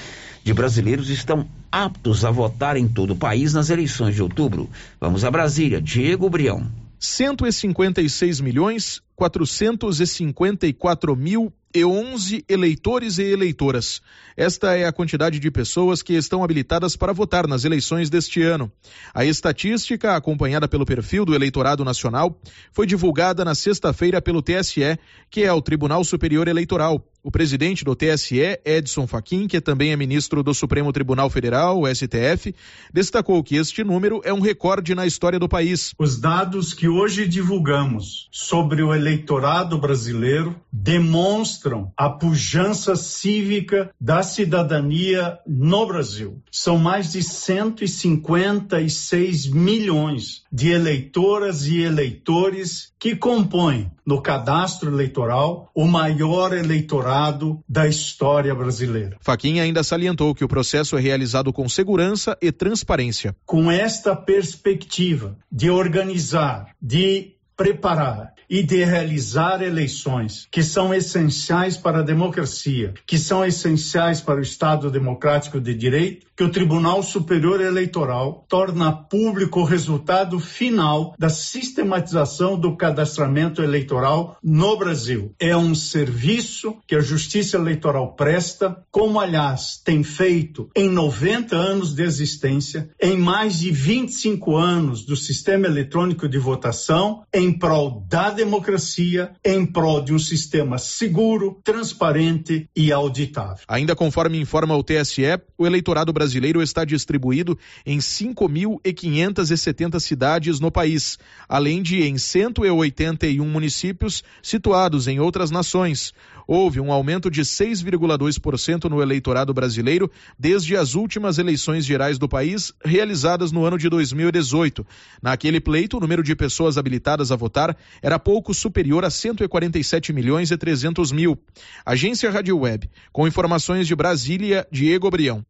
de brasileiros estão aptos a votar em todo o país nas eleições de outubro. Vamos a Brasília, Diego Brião. 156 milhões 454 mil e 11 eleitores e eleitoras. Esta é a quantidade de pessoas que estão habilitadas para votar nas eleições deste ano. A estatística, acompanhada pelo perfil do Eleitorado Nacional, foi divulgada na sexta-feira pelo TSE, que é o Tribunal Superior Eleitoral. O presidente do TSE, Edson Fachin, que também é ministro do Supremo Tribunal Federal, o STF, destacou que este número é um recorde na história do país. Os dados que hoje divulgamos sobre o eleitorado brasileiro demonstram a pujança cívica da cidadania no Brasil. São mais de 156 milhões de eleitoras e eleitores que compõem no cadastro eleitoral o maior eleitorado da história brasileira. Faquinha ainda salientou que o processo é realizado com segurança e transparência. Com esta perspectiva de organizar, de preparar e de realizar eleições que são essenciais para a democracia, que são essenciais para o Estado democrático de direito, que o Tribunal Superior Eleitoral torna público o resultado final da sistematização do cadastramento eleitoral no Brasil. É um serviço que a Justiça Eleitoral presta, como aliás tem feito em 90 anos de existência, em mais de 25 anos do sistema eletrônico de votação, em prol da democracia, em prol de um sistema seguro, transparente e auditável. Ainda conforme informa o TSE, o eleitorado brasileiro está distribuído em 5.570 cidades no país, além de em 181 municípios situados em outras nações houve um aumento de 6,2% no eleitorado brasileiro desde as últimas eleições gerais do país, realizadas no ano de 2018. Naquele pleito, o número de pessoas habilitadas a votar era pouco superior a 147 milhões e 300 mil. Agência Rádio Web, com informações de Brasília, Diego Brião.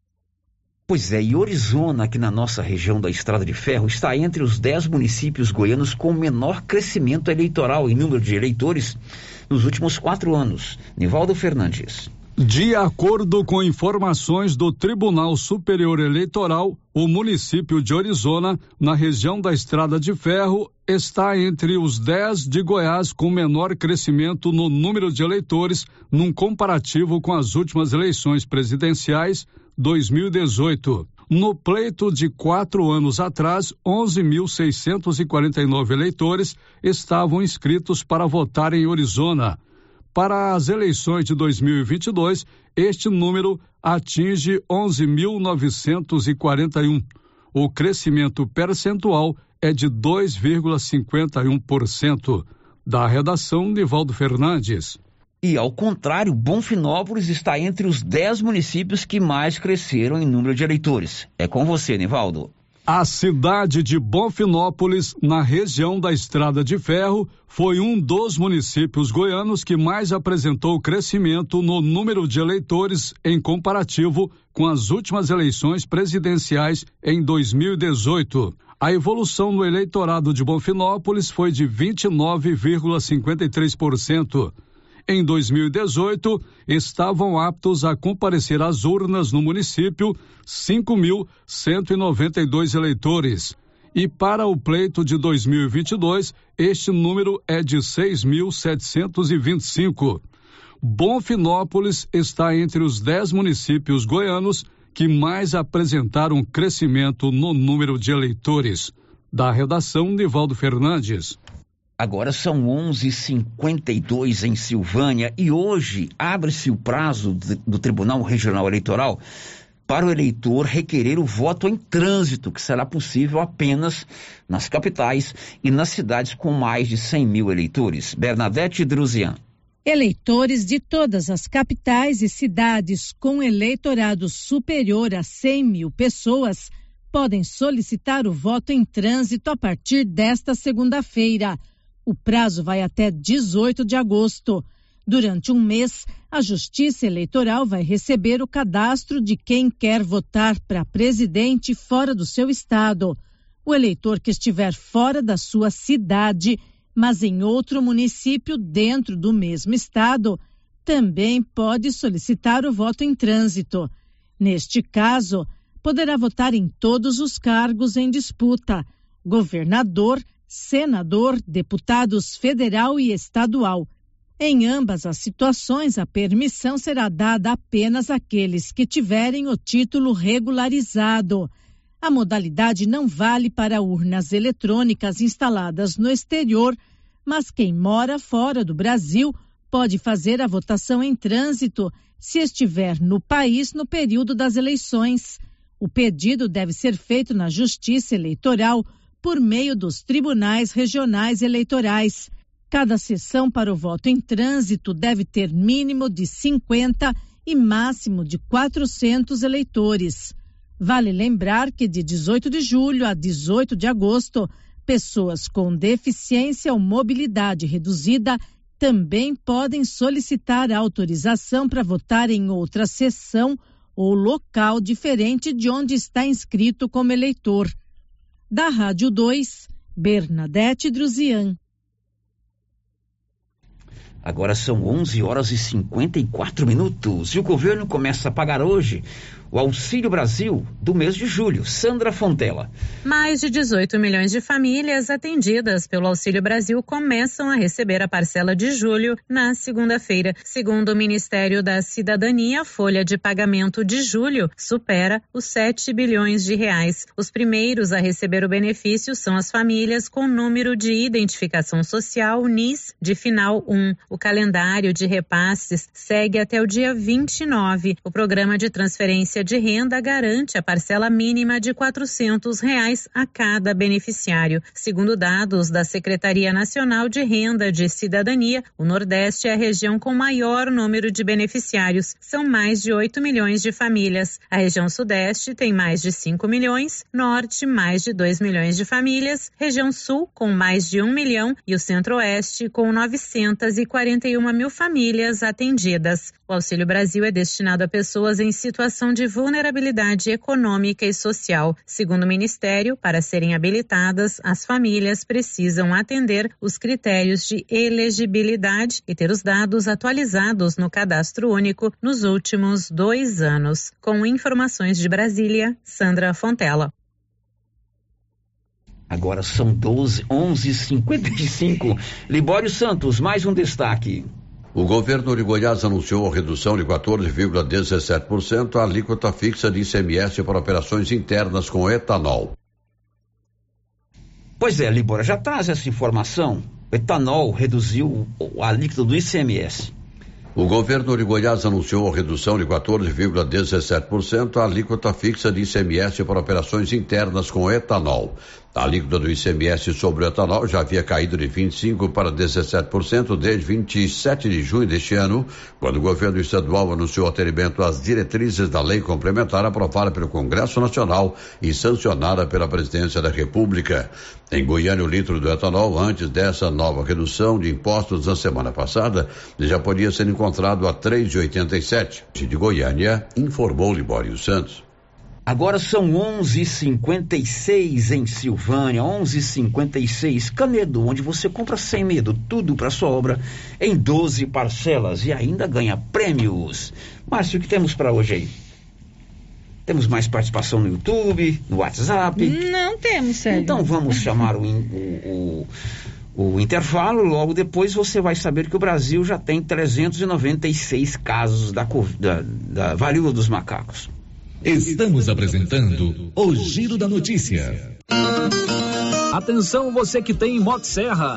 Pois é, e Orizona, aqui na nossa região da Estrada de Ferro, está entre os 10 municípios goianos com menor crescimento eleitoral em número de eleitores nos últimos quatro anos. Nivaldo Fernandes. De acordo com informações do Tribunal Superior Eleitoral, o município de Orizona, na região da Estrada de Ferro, está entre os 10 de Goiás com menor crescimento no número de eleitores, num comparativo com as últimas eleições presidenciais 2018. No pleito de quatro anos atrás, 11.649 eleitores estavam inscritos para votar em Arizona. Para as eleições de 2022, este número atinge 11.941. O crescimento percentual é de 2,51%. Da redação, Nivaldo Fernandes. E, ao contrário, Bonfinópolis está entre os 10 municípios que mais cresceram em número de eleitores. É com você, Nivaldo. A cidade de Bonfinópolis, na região da Estrada de Ferro, foi um dos municípios goianos que mais apresentou crescimento no número de eleitores em comparativo com as últimas eleições presidenciais em 2018. A evolução no eleitorado de Bonfinópolis foi de 29,53%. Em 2018, estavam aptos a comparecer às urnas no município 5.192 eleitores. E para o pleito de 2022, este número é de 6.725. Bonfinópolis está entre os 10 municípios goianos que mais apresentaram crescimento no número de eleitores. Da redação, Nivaldo Fernandes. Agora são 11:52 em Silvânia e hoje abre-se o prazo do Tribunal Regional Eleitoral para o eleitor requerer o voto em trânsito, que será possível apenas nas capitais e nas cidades com mais de 100 mil eleitores. Bernadette Druzian. Eleitores de todas as capitais e cidades com eleitorado superior a 100 mil pessoas podem solicitar o voto em trânsito a partir desta segunda-feira. O prazo vai até 18 de agosto. Durante um mês, a Justiça Eleitoral vai receber o cadastro de quem quer votar para presidente fora do seu estado. O eleitor que estiver fora da sua cidade, mas em outro município dentro do mesmo estado, também pode solicitar o voto em trânsito. Neste caso, poderá votar em todos os cargos em disputa: governador, senador, deputados federal e estadual. Em ambas as situações, a permissão será dada apenas àqueles que tiverem o título regularizado. A modalidade não vale para urnas eletrônicas instaladas no exterior, mas quem mora fora do Brasil pode fazer a votação em trânsito se estiver no país no período das eleições. O pedido deve ser feito na Justiça Eleitoral por meio dos tribunais regionais eleitorais. Cada sessão para o voto em trânsito deve ter mínimo de 50 e máximo de 400 eleitores. Vale lembrar que de 18 de julho a 18 de agosto, pessoas com deficiência ou mobilidade reduzida também podem solicitar autorização para votar em outra sessão ou local diferente de onde está inscrito como eleitor. Da Rádio 2, Bernadette Druzian. Agora são 11 horas e 54 minutos e o governo começa a pagar hoje o Auxílio Brasil do mês de julho. Sandra Fontela. Mais de 18 milhões de famílias atendidas pelo Auxílio Brasil começam a receber a parcela de julho na segunda-feira. Segundo o Ministério da Cidadania, a folha de pagamento de julho supera os 7 bilhões de reais. Os primeiros a receber o benefício são as famílias com número de identificação social NIS de final 1. O calendário de repasses segue até o dia 29. O programa de transferência de renda garante a parcela mínima de 400 reais a cada beneficiário. Segundo dados da Secretaria Nacional de Renda de Cidadania, o Nordeste é a região com maior número de beneficiários. São mais de 8 milhões de famílias. A região Sudeste tem mais de 5 milhões, Norte mais de 2 milhões de famílias, região Sul com mais de 1 milhão e o Centro-Oeste com 941 mil famílias atendidas. O Auxílio Brasil é destinado a pessoas em situação de vulnerabilidade econômica e social. Segundo o Ministério, para serem habilitadas, as famílias precisam atender os critérios de elegibilidade e ter os dados atualizados no cadastro único nos últimos dois anos. Com informações de Brasília, Sandra Fontela. Agora são 12, 11h55. Libório Santos, mais um destaque. O governo de Goiás anunciou a redução de 14,17% a alíquota fixa de ICMS para operações internas com etanol. Pois é, Libora, já traz essa informação. O etanol reduziu a alíquota do ICMS. O governo de Goiás anunciou a redução de 14,17% a alíquota fixa de ICMS para operações internas com etanol. A alíquota do ICMS sobre o etanol já havia caído de 25% para 17% desde 27 de junho deste ano, quando o governo estadual anunciou atendimento às diretrizes da lei complementar aprovada pelo Congresso Nacional e sancionada pela Presidência da República. Em Goiânia, o litro do etanol, antes dessa nova redução de impostos na semana passada, já podia ser encontrado a 3,87. De Goiânia, informou Libório Santos. Agora são 11:56 em Silvânia, 11:56 Canedo, onde você compra sem medo tudo para sua obra em 12 parcelas e ainda ganha prêmios. Márcio, o que temos para hoje aí? Temos mais participação no YouTube, no WhatsApp? Não temos, Sérgio. Então vamos chamar o, o, o, o intervalo. Logo depois você vai saber que o Brasil já tem 396 casos da, da, da varíola dos macacos. Estamos apresentando o Giro da Notícia. Atenção você que tem Motosserra.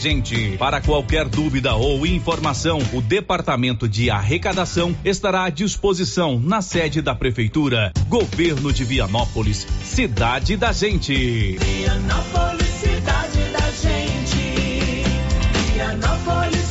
gente. Para qualquer dúvida ou informação, o Departamento de Arrecadação estará à disposição na sede da Prefeitura. Governo de Vianópolis, cidade da gente. Vianópolis, cidade da gente. Vianópolis,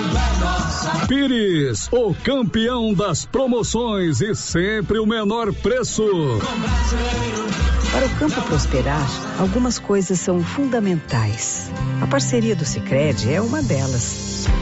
Pires, o campeão das promoções e sempre o menor preço. Para o campo prosperar, algumas coisas são fundamentais. A parceria do Sicredi é uma delas.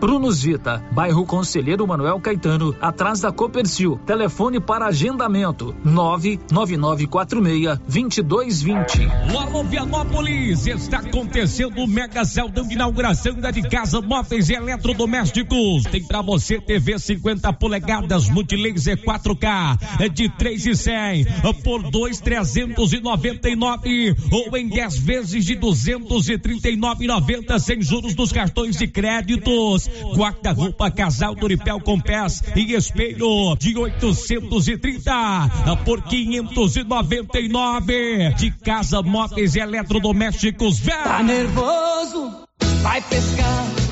Prunus Vita, bairro Conselheiro Manuel Caetano, atrás da Copercil. Telefone para agendamento: 99946-2220. Alô, Vianópolis, está acontecendo o mega celdão de inauguração da de casa, móveis e eletrodomésticos. Tem para você TV 50 polegadas, multilaser 4K, é de 3 e 100 por 2,399 ou em 10 vezes de 239,90 sem juros dos cartões de créditos. Guarda-roupa casal Doripel com pés e espelho de 830 por 599 de casa, móveis e eletrodomésticos. Tá nervoso? Vai pescar.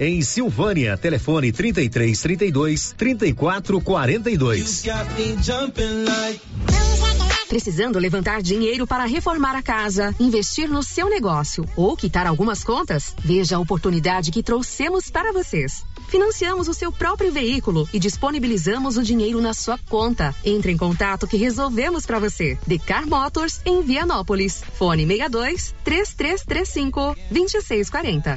em Silvânia. Telefone 33 32 34 42. Precisando levantar dinheiro para reformar a casa, investir no seu negócio ou quitar algumas contas? Veja a oportunidade que trouxemos para vocês. Financiamos o seu próprio veículo e disponibilizamos o dinheiro na sua conta. Entre em contato que resolvemos para você. Decar Motors em Vianópolis. Fone 62 3335 2640.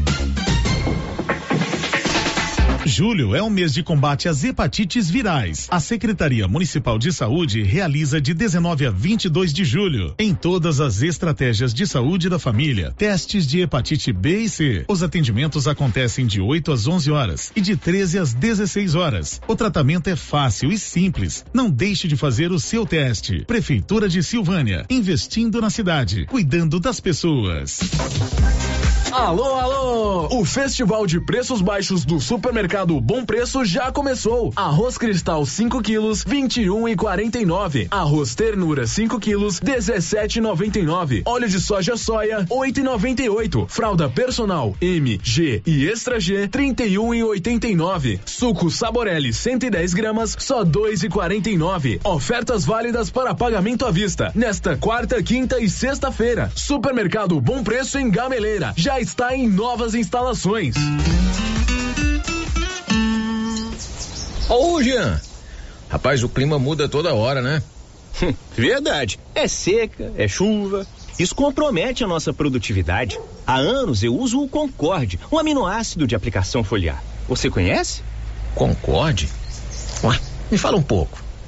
Julho é o mês de combate às hepatites virais. A Secretaria Municipal de Saúde realiza de 19 a 22 de julho, em todas as estratégias de saúde da família, testes de hepatite B e C. Os atendimentos acontecem de 8 às 11 horas e de 13 às 16 horas. O tratamento é fácil e simples. Não deixe de fazer o seu teste. Prefeitura de Silvânia, investindo na cidade, cuidando das pessoas. Alô, alô! O Festival de Preços Baixos do Supermercado Bom Preço já começou. Arroz Cristal 5 quilos, 21 e 49. Arroz Ternura 5 quilos, 17,99. Óleo de soja soia, 8,98. Fralda Personal M, G e Extra G, 31 e 89. Suco Saborelli 110 gramas, só 2,49. Ofertas válidas para pagamento à vista. Nesta quarta, quinta e sexta-feira. Supermercado Bom Preço em Gameleira. Já está em novas instalações. Ô, Jean. Rapaz, o clima muda toda hora, né? Verdade. É seca, é chuva. Isso compromete a nossa produtividade. Há anos eu uso o Concorde, um aminoácido de aplicação foliar. Você conhece? Concorde? Ué, me fala um pouco.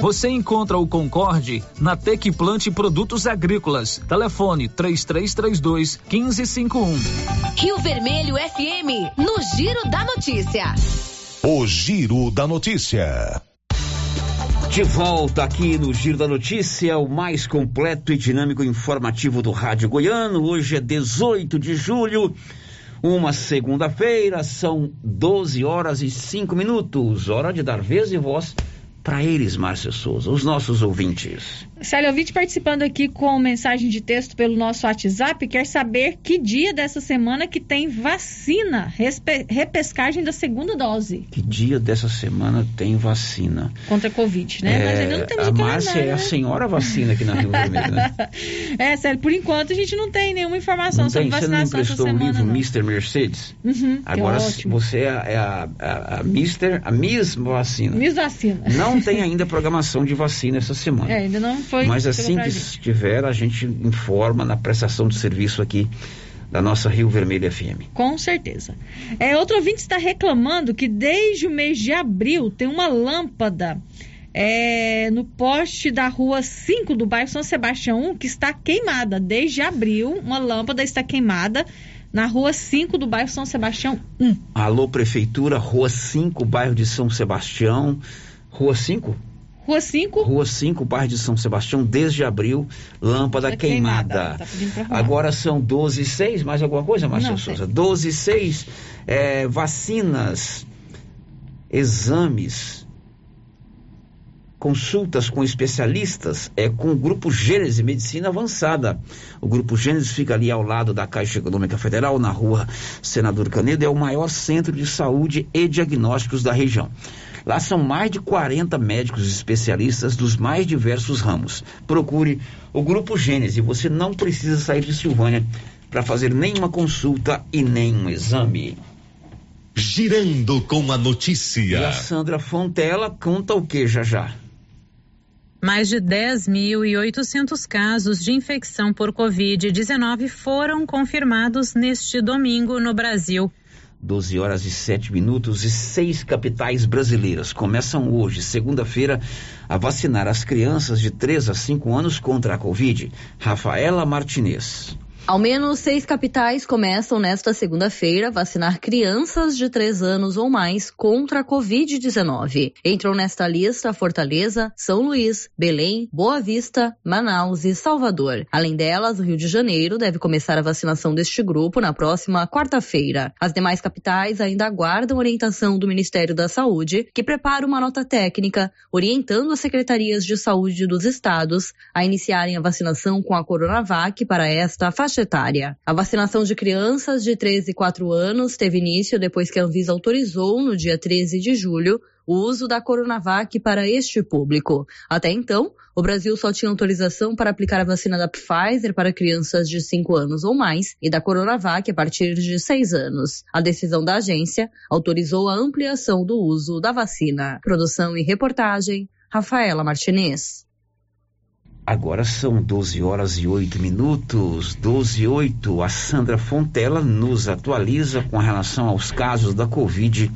Você encontra o Concorde na Tec Plante Produtos Agrícolas. Telefone 3332 1551. Rio Vermelho FM, no Giro da Notícia. O Giro da Notícia. De volta aqui no Giro da Notícia, o mais completo e dinâmico informativo do Rádio Goiano. Hoje é 18 de julho, uma segunda-feira, são 12 horas e 5 minutos. Hora de dar vez e voz para eles, Márcia Souza, os nossos ouvintes. Célio ouvinte participando aqui com mensagem de texto pelo nosso WhatsApp, quer saber que dia dessa semana que tem vacina, repescagem da segunda dose. Que dia dessa semana tem vacina? Contra a Covid, né? É, Mas ainda não temos A Márcia é a senhora vacina aqui na Rio Vermelho, né? (laughs) é, Célio, por enquanto a gente não tem nenhuma informação não sobre tem? vacinação Você não emprestou o livro não. Mr. Mercedes? Uhum, Agora você é a, a, a Mr. a Miss Vacina. Miss Vacina. Não tem ainda programação de vacina essa semana. É, ainda não foi. Mas assim que estiver, a gente informa na prestação de serviço aqui da nossa Rio Vermelho FM. Com certeza. É, outro ouvinte está reclamando que desde o mês de abril tem uma lâmpada é, no poste da rua 5 do bairro São Sebastião 1 que está queimada. Desde abril, uma lâmpada está queimada na rua 5 do bairro São Sebastião 1. Alô, Prefeitura, rua 5, bairro de São Sebastião. Rua 5? Rua 5? Rua 5, bairro de São Sebastião, desde abril, lâmpada queimada. queimada. Tá Agora são 12 e 6, mais alguma coisa, Márcia Souza? 12 e 6, é, vacinas, exames, consultas com especialistas, é com o Grupo Gênesis Medicina Avançada. O Grupo Gênesis fica ali ao lado da Caixa Econômica Federal, na rua Senador Canedo, é o maior centro de saúde e diagnósticos da região. Lá são mais de 40 médicos especialistas dos mais diversos ramos. Procure o Grupo Gênese. Você não precisa sair de Silvânia para fazer nenhuma consulta e nenhum exame. Girando com a notícia. E a Sandra Fontela conta o que já já? Mais de 10.800 casos de infecção por Covid-19 foram confirmados neste domingo no Brasil. 12 horas e 7 minutos e seis capitais brasileiras começam hoje, segunda-feira, a vacinar as crianças de 3 a 5 anos contra a Covid. Rafaela Martinez. Ao menos seis capitais começam nesta segunda-feira a vacinar crianças de três anos ou mais contra a Covid-19. Entram nesta lista Fortaleza, São Luís, Belém, Boa Vista, Manaus e Salvador. Além delas, o Rio de Janeiro deve começar a vacinação deste grupo na próxima quarta-feira. As demais capitais ainda aguardam orientação do Ministério da Saúde, que prepara uma nota técnica orientando as secretarias de saúde dos estados a iniciarem a vacinação com a Coronavac para esta faixa etária. A vacinação de crianças de 13 e 4 anos teve início depois que a Anvisa autorizou, no dia 13 de julho, o uso da Coronavac para este público. Até então, o Brasil só tinha autorização para aplicar a vacina da Pfizer para crianças de 5 anos ou mais e da Coronavac a partir de 6 anos. A decisão da agência autorizou a ampliação do uso da vacina. Produção e reportagem, Rafaela Martinez. Agora são 12 horas e 8 minutos, 12 e 8. A Sandra Fontela nos atualiza com relação aos casos da Covid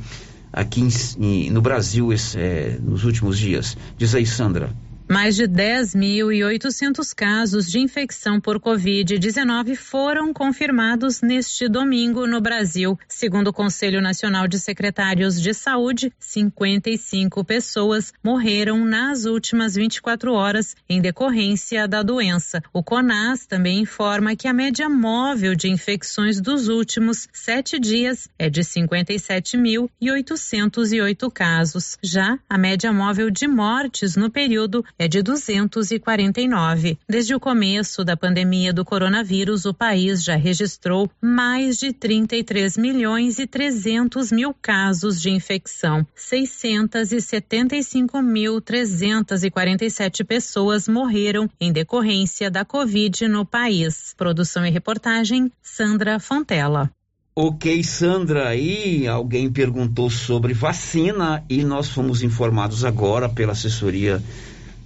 aqui em, no Brasil é, nos últimos dias. Diz aí, Sandra. Mais de 10.800 casos de infecção por Covid-19 foram confirmados neste domingo no Brasil. Segundo o Conselho Nacional de Secretários de Saúde, 55 pessoas morreram nas últimas 24 horas em decorrência da doença. O CONAS também informa que a média móvel de infecções dos últimos sete dias é de 57.808 casos. Já a média móvel de mortes no período é de 249. Desde o começo da pandemia do coronavírus, o país já registrou mais de 33 milhões e 300 mil casos de infecção. 675.347 pessoas morreram em decorrência da Covid no país. Produção e reportagem, Sandra Fontela. Ok, Sandra, aí alguém perguntou sobre vacina e nós fomos informados agora pela assessoria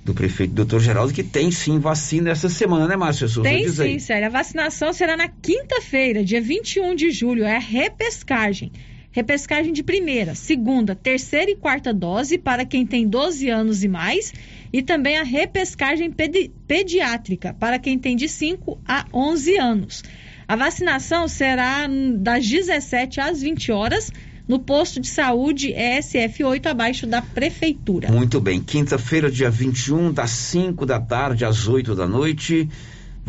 do prefeito doutor Geraldo, que tem sim vacina essa semana, né, Márcia Souza? Tem sim, Célia. A vacinação será na quinta-feira, dia 21 de julho. É a repescagem. Repescagem de primeira, segunda, terceira e quarta dose para quem tem 12 anos e mais. E também a repescagem pedi pediátrica para quem tem de 5 a 11 anos. A vacinação será das 17 às 20 horas no posto de saúde ESF8, abaixo da prefeitura. Muito bem. Quinta-feira, dia 21, das 5 da tarde às 8 da noite.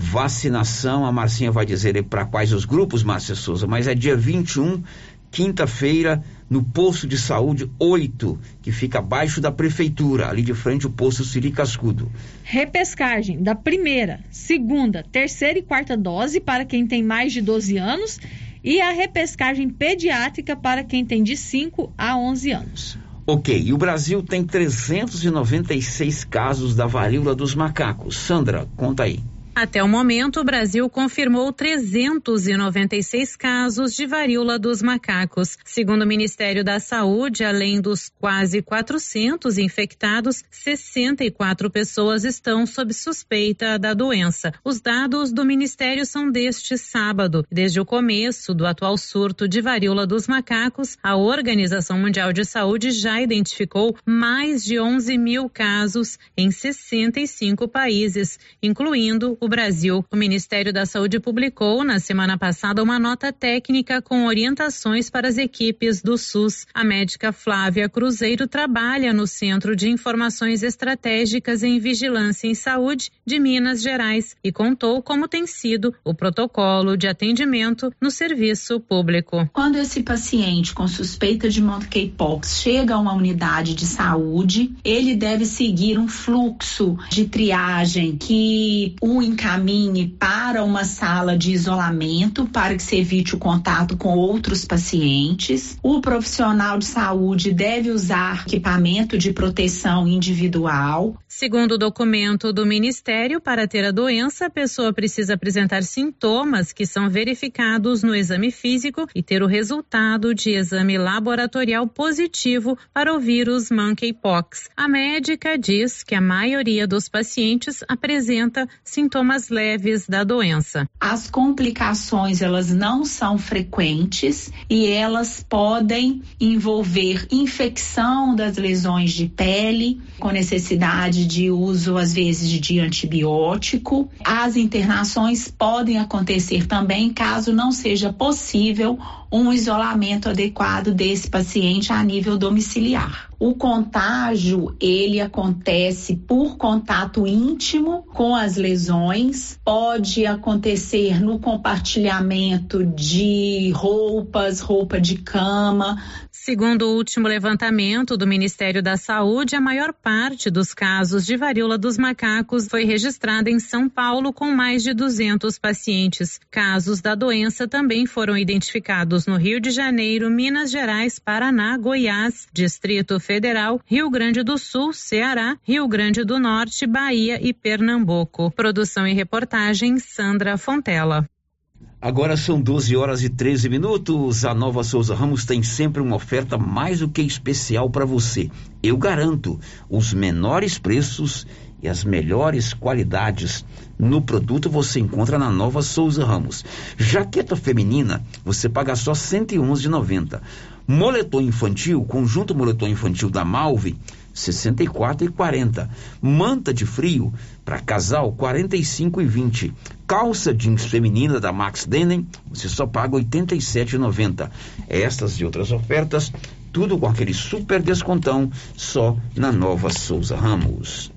Vacinação, a Marcinha vai dizer para quais os grupos, Márcia Souza, mas é dia 21, quinta-feira, no posto de saúde 8, que fica abaixo da prefeitura, ali de frente o posto Siri Cascudo. Repescagem da primeira, segunda, terceira e quarta dose para quem tem mais de 12 anos e a repescagem pediátrica para quem tem de 5 a 11 anos. Ok, e o Brasil tem 396 casos da varíola dos macacos. Sandra, conta aí. Até o momento, o Brasil confirmou 396 casos de varíola dos macacos. Segundo o Ministério da Saúde, além dos quase 400 infectados, 64 pessoas estão sob suspeita da doença. Os dados do Ministério são deste sábado. Desde o começo do atual surto de varíola dos macacos, a Organização Mundial de Saúde já identificou mais de 11 mil casos em 65 países, incluindo o Brasil. O Ministério da Saúde publicou na semana passada uma nota técnica com orientações para as equipes do SUS. A médica Flávia Cruzeiro trabalha no Centro de Informações Estratégicas em Vigilância em Saúde de Minas Gerais e contou como tem sido o protocolo de atendimento no serviço público. Quando esse paciente com suspeita de monkeypox chega a uma unidade de saúde, ele deve seguir um fluxo de triagem que o encaminhe para uma sala de isolamento para que se evite o contato com outros pacientes. O profissional de saúde deve usar equipamento de proteção individual. Segundo o documento do Ministério, para ter a doença, a pessoa precisa apresentar sintomas que são verificados no exame físico e ter o resultado de exame laboratorial positivo para o vírus monkeypox. A médica diz que a maioria dos pacientes apresenta sintomas sintomas leves da doença. As complicações elas não são frequentes e elas podem envolver infecção das lesões de pele, com necessidade de uso às vezes de antibiótico. As internações podem acontecer também caso não seja possível um isolamento adequado desse paciente a nível domiciliar. O contágio, ele acontece por contato íntimo com as lesões, pode acontecer no compartilhamento de roupas, roupa de cama, Segundo o último levantamento do Ministério da Saúde, a maior parte dos casos de varíola dos macacos foi registrada em São Paulo, com mais de 200 pacientes. Casos da doença também foram identificados no Rio de Janeiro, Minas Gerais, Paraná, Goiás, Distrito Federal, Rio Grande do Sul, Ceará, Rio Grande do Norte, Bahia e Pernambuco. Produção e reportagem Sandra Fontela. Agora são 12 horas e 13 minutos. A Nova Souza Ramos tem sempre uma oferta mais do que especial para você. Eu garanto os menores preços e as melhores qualidades no produto você encontra na Nova Souza Ramos. Jaqueta feminina você paga só R$ 111,90. Moletom infantil, conjunto moletom infantil da Malve 64 e 40. Manta de frio para casal 45 e 20. Calça jeans feminina da Max Denim, você só paga 87,90. Estas e outras ofertas, tudo com aquele super descontão só na Nova Souza Ramos.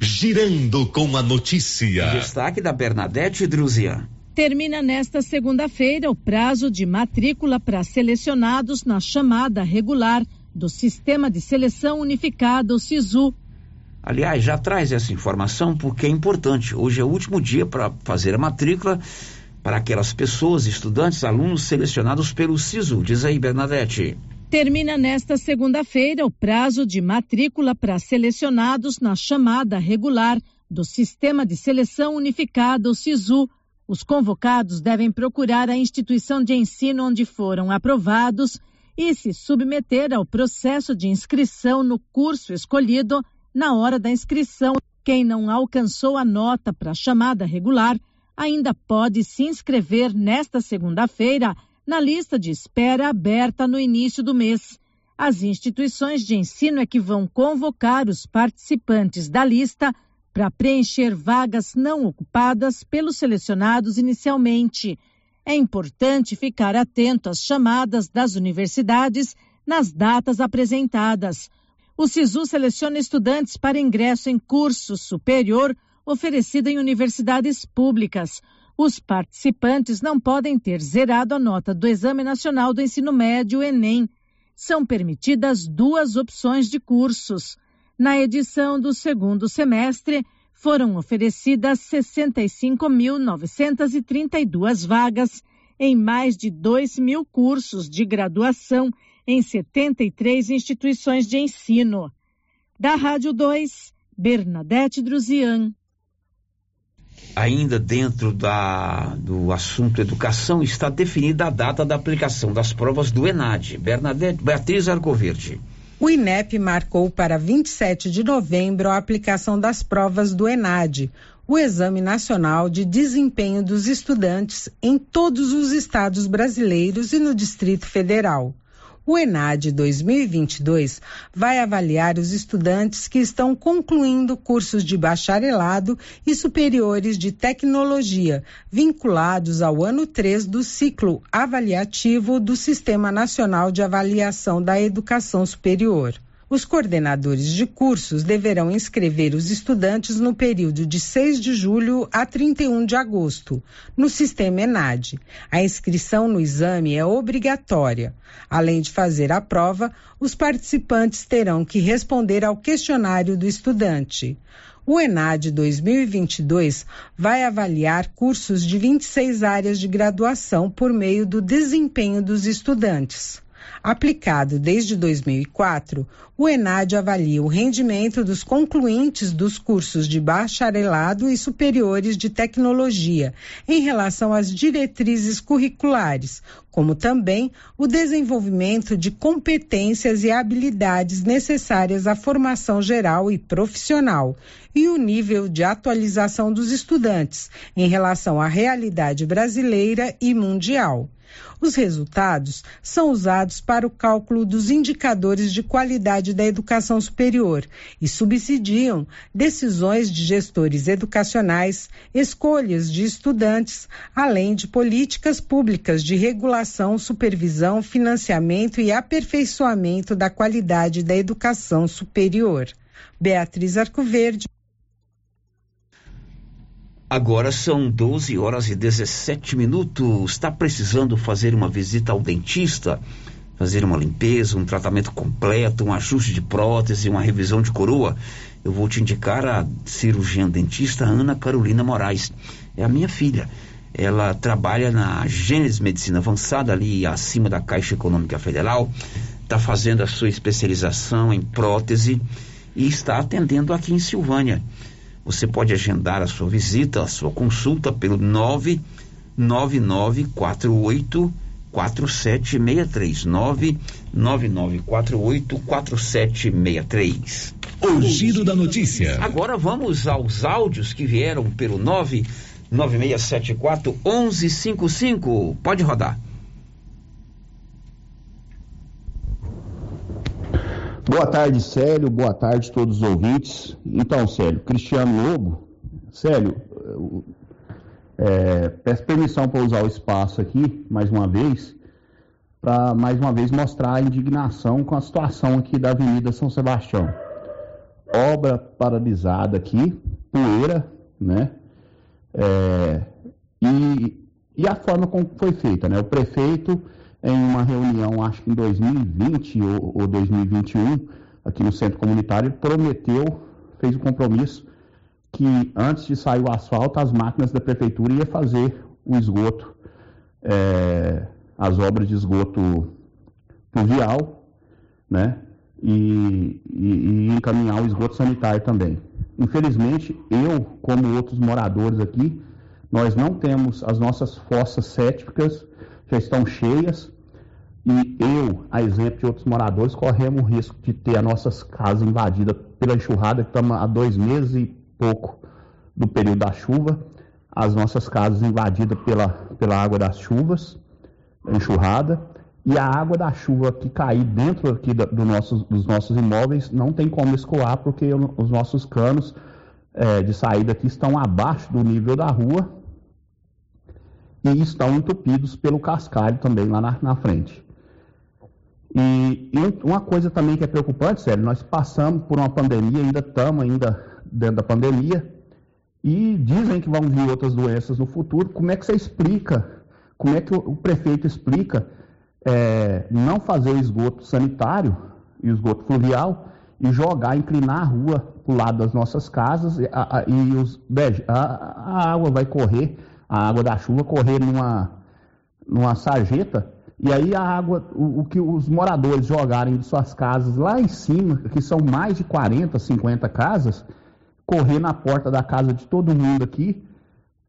Girando com a notícia. Destaque da Bernadette Druzian. Termina nesta segunda-feira o prazo de matrícula para selecionados na chamada regular do Sistema de Seleção Unificado, SISU. Aliás, já traz essa informação porque é importante. Hoje é o último dia para fazer a matrícula para aquelas pessoas, estudantes, alunos selecionados pelo SISU. Diz aí, Bernadette. Termina nesta segunda-feira o prazo de matrícula para selecionados na chamada regular do Sistema de Seleção Unificado, SISU. Os convocados devem procurar a instituição de ensino onde foram aprovados e se submeter ao processo de inscrição no curso escolhido na hora da inscrição. Quem não alcançou a nota para a chamada regular ainda pode se inscrever nesta segunda-feira na lista de espera aberta no início do mês. As instituições de ensino é que vão convocar os participantes da lista para preencher vagas não ocupadas pelos selecionados inicialmente. É importante ficar atento às chamadas das universidades nas datas apresentadas. O SISU seleciona estudantes para ingresso em curso superior oferecido em universidades públicas. Os participantes não podem ter zerado a nota do Exame Nacional do Ensino Médio, Enem. São permitidas duas opções de cursos. Na edição do segundo semestre, foram oferecidas 65.932 vagas em mais de 2 mil cursos de graduação em 73 instituições de ensino. Da Rádio 2, Bernadette Druzian. Ainda dentro da, do assunto educação, está definida a data da aplicação das provas do ENAD. Bernadette Beatriz Arcoverde. O INEP marcou para 27 de novembro a aplicação das provas do ENAD, o Exame Nacional de Desempenho dos Estudantes em todos os estados brasileiros e no Distrito Federal. O ENAD 2022 vai avaliar os estudantes que estão concluindo cursos de bacharelado e superiores de tecnologia, vinculados ao ano 3 do ciclo avaliativo do Sistema Nacional de Avaliação da Educação Superior. Os coordenadores de cursos deverão inscrever os estudantes no período de 6 de julho a 31 de agosto, no sistema ENAD. A inscrição no exame é obrigatória. Além de fazer a prova, os participantes terão que responder ao questionário do estudante. O ENAD 2022 vai avaliar cursos de 26 áreas de graduação por meio do desempenho dos estudantes. Aplicado desde 2004, o ENAD avalia o rendimento dos concluintes dos cursos de bacharelado e superiores de tecnologia em relação às diretrizes curriculares, como também o desenvolvimento de competências e habilidades necessárias à formação geral e profissional, e o nível de atualização dos estudantes em relação à realidade brasileira e mundial. Os resultados são usados para o cálculo dos indicadores de qualidade da educação superior e subsidiam decisões de gestores educacionais, escolhas de estudantes, além de políticas públicas de regulação, supervisão, financiamento e aperfeiçoamento da qualidade da educação superior. Beatriz Arcoverde. Agora são 12 horas e 17 minutos. Está precisando fazer uma visita ao dentista? Fazer uma limpeza, um tratamento completo, um ajuste de prótese, uma revisão de coroa? Eu vou te indicar a cirurgiã dentista Ana Carolina Moraes. É a minha filha. Ela trabalha na Gênesis Medicina Avançada, ali acima da Caixa Econômica Federal. Está fazendo a sua especialização em prótese e está atendendo aqui em Silvânia. Você pode agendar a sua visita, a sua consulta pelo 99948 4763 99948 4763 O giro da notícia. Agora vamos aos áudios que vieram pelo 99674 1155. Pode rodar. Boa tarde, Célio. Boa tarde a todos os ouvintes. Então, Célio, Cristiano Lobo. Célio, é, peço permissão para usar o espaço aqui, mais uma vez, para mais uma vez mostrar a indignação com a situação aqui da Avenida São Sebastião. Obra paralisada aqui, poeira, né? É, e, e a forma como foi feita, né? O prefeito em uma reunião, acho que em 2020 ou, ou 2021, aqui no centro comunitário, prometeu, fez o um compromisso que antes de sair o asfalto, as máquinas da prefeitura ia fazer o esgoto, é, as obras de esgoto pluvial, né? E, e, e, encaminhar o esgoto sanitário também. Infelizmente, eu, como outros moradores aqui, nós não temos as nossas fossas céticas já estão cheias e eu, a exemplo de outros moradores, corremos o risco de ter as nossas casas invadidas pela enxurrada, que estamos há dois meses e pouco do período da chuva, as nossas casas invadidas pela, pela água das chuvas, enxurrada, e a água da chuva que cair dentro aqui do, nossos, dos nossos imóveis não tem como escoar, porque os nossos canos é, de saída aqui estão abaixo do nível da rua e estão entupidos pelo cascalho também lá na, na frente. E, e, uma coisa também que é preocupante, sério, nós passamos por uma pandemia, ainda estamos ainda dentro da pandemia, e dizem que vão vir outras doenças no futuro. Como é que você explica? Como é que o, o prefeito explica é, não fazer esgoto sanitário e esgoto fluvial e jogar, inclinar a rua para o lado das nossas casas e, a, e os, a, a água vai correr a água da chuva correr numa, numa sarjeta, e aí a água, o, o, que os moradores jogarem de suas casas lá em cima, que são mais de 40, 50 casas, correr na porta da casa de todo mundo aqui,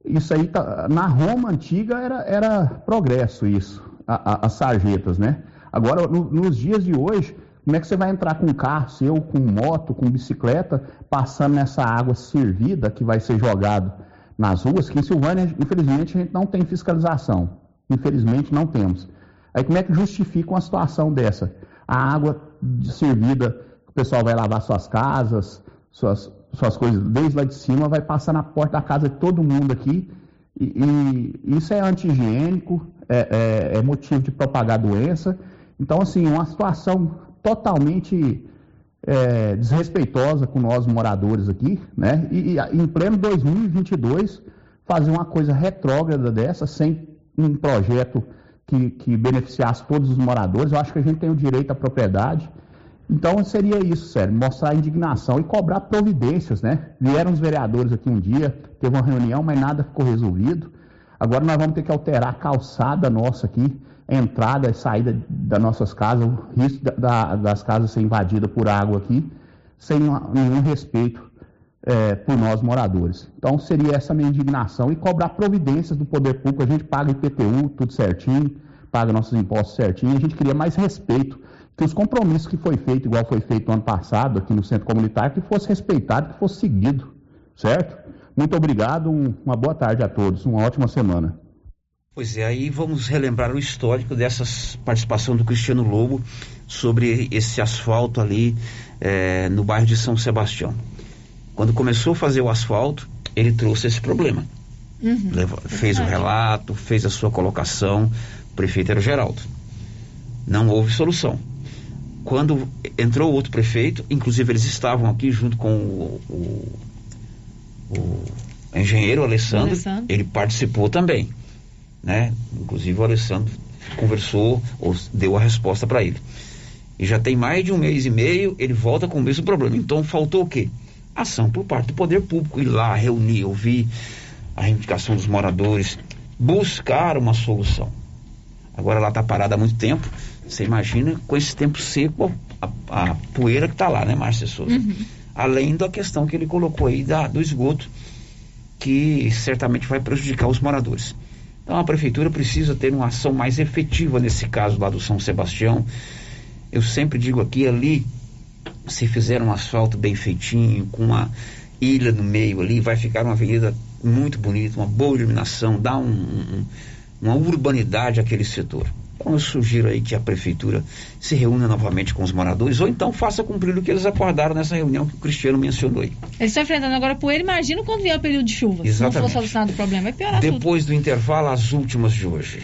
isso aí, tá, na Roma antiga era, era progresso isso, as sarjetas, né? Agora, no, nos dias de hoje, como é que você vai entrar com carro seu, com moto, com bicicleta, passando nessa água servida que vai ser jogado nas ruas, que em Silvânia, infelizmente, a gente não tem fiscalização. Infelizmente, não temos. Aí, como é que justifica uma situação dessa? A água servida, o pessoal vai lavar suas casas, suas, suas coisas, desde lá de cima, vai passar na porta da casa de todo mundo aqui. E, e isso é anti-higiênico, é, é, é motivo de propagar doença. Então, assim, uma situação totalmente é, desrespeitosa com nós moradores aqui, né? E, e, em pleno 2022 fazer uma coisa retrógrada dessa, sem um projeto que, que beneficiasse todos os moradores. Eu acho que a gente tem o direito à propriedade. Então seria isso, sério, mostrar indignação e cobrar providências, né? Vieram os vereadores aqui um dia, teve uma reunião, mas nada ficou resolvido. Agora nós vamos ter que alterar a calçada nossa aqui. Entrada e saída das nossas casas, o risco da, das casas ser invadidas por água aqui, sem nenhum respeito é, por nós moradores. Então seria essa minha indignação e cobrar providências do poder público. A gente paga IPTU, tudo certinho, paga nossos impostos certinho. A gente queria mais respeito, que os compromissos que foi feito, igual foi feito no ano passado aqui no centro comunitário, que fosse respeitado, que fosse seguido, certo? Muito obrigado, um, uma boa tarde a todos, uma ótima semana. Pois é, aí vamos relembrar o histórico dessa participação do Cristiano Lobo sobre esse asfalto ali é, no bairro de São Sebastião. Quando começou a fazer o asfalto, ele trouxe esse problema. Uhum, Levou, fez o relato, fez a sua colocação, o prefeito era o Geraldo. Não houve solução. Quando entrou outro prefeito, inclusive eles estavam aqui junto com o, o, o engenheiro Alessandro, Alessandro, ele participou também né? Inclusive o Alessandro conversou ou deu a resposta para ele. E já tem mais de um mês e meio, ele volta com o mesmo problema. Então faltou o quê? Ação por parte do poder público, ir lá, reunir, ouvir a reivindicação dos moradores, buscar uma solução. Agora ela está parada há muito tempo. Você imagina com esse tempo seco a, a poeira que está lá, né, Márcia Souza? Uhum. Além da questão que ele colocou aí da, do esgoto, que certamente vai prejudicar os moradores. Então a prefeitura precisa ter uma ação mais efetiva nesse caso lá do São Sebastião. Eu sempre digo aqui, ali, se fizer um asfalto bem feitinho, com uma ilha no meio ali, vai ficar uma avenida muito bonita, uma boa iluminação, dá um, um, uma urbanidade àquele setor. Então eu sugiro aí que a prefeitura se reúna novamente com os moradores ou então faça cumprir o que eles acordaram nessa reunião que o Cristiano mencionou aí. Eles estão enfrentando agora poeira, imagina quando vier o período de chuva. Exatamente. Se não for solucionado o problema, vai piorar Depois tudo. do intervalo, as últimas de hoje.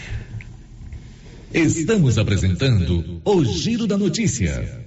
Estamos apresentando o Giro da Notícia.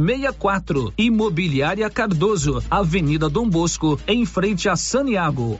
64. Imobiliária Cardoso, Avenida Dom Bosco, em frente a Saniago.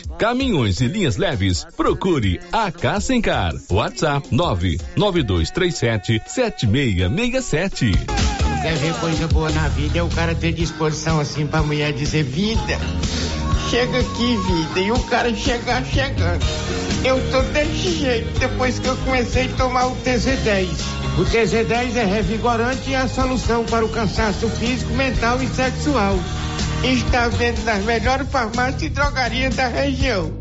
caminhões e linhas leves, procure a Cassencar. WhatsApp 99237 7667. Quer ver coisa boa na vida é o cara ter disposição assim pra mulher dizer vida. Chega aqui, vida, e o cara chegar chegando. Eu tô desse jeito depois que eu comecei a tomar o TZ10. O TZ10 é revigorante e a solução para o cansaço físico, mental e sexual está vendo nas melhores farmácias e drogarias da região.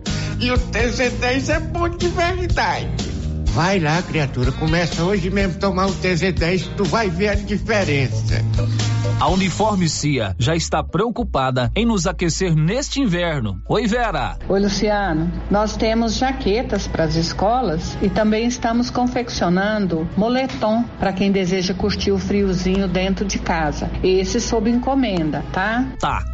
E o TZ10 é bom de verdade. Vai lá, criatura, começa hoje mesmo a tomar o TZ10, tu vai ver a diferença. A Uniforme Cia já está preocupada em nos aquecer neste inverno. Oi, Vera. Oi, Luciano. Nós temos jaquetas para as escolas e também estamos confeccionando moletom para quem deseja curtir o friozinho dentro de casa. Esse sob encomenda, tá? Tá.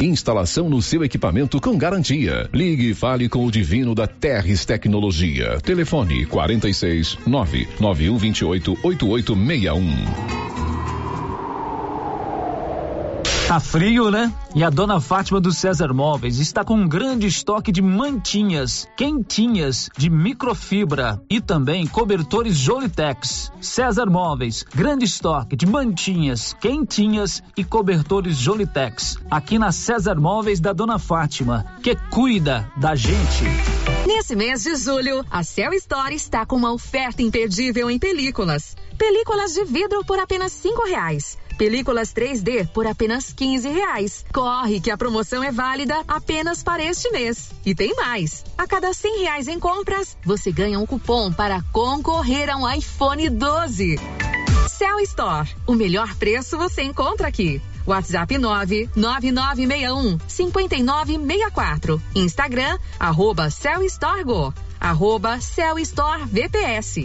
Instalação no seu equipamento com garantia. Ligue e fale com o Divino da Terres Tecnologia. Telefone 46 99128 8861. Tá frio, né? E a dona Fátima do César Móveis está com um grande estoque de mantinhas quentinhas de microfibra e também cobertores Jolitex. César Móveis, grande estoque de mantinhas quentinhas e cobertores Jolitex. Aqui na César Móveis da dona Fátima, que cuida da gente. Nesse mês de julho, a Cell Store está com uma oferta imperdível em películas. Películas de vidro por apenas cinco reais. Películas 3D por apenas 15 reais. Corre que a promoção é válida apenas para este mês. E tem mais. A cada 100 reais em compras, você ganha um cupom para concorrer a um iPhone 12. Cell Store. O melhor preço você encontra aqui. WhatsApp 99961 5964. Instagram, arroba Cell Store Go. Arroba Cell Store VPS.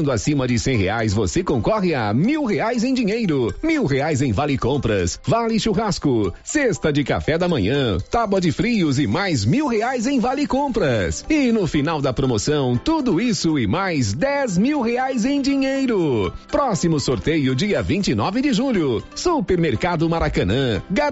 Comprando acima de cem reais, você concorre a mil reais em dinheiro, mil reais em vale compras, vale churrasco, cesta de café da manhã, tábua de frios e mais mil reais em vale compras. E no final da promoção, tudo isso e mais dez mil reais em dinheiro. Próximo sorteio dia 29 de julho. Supermercado Maracanã.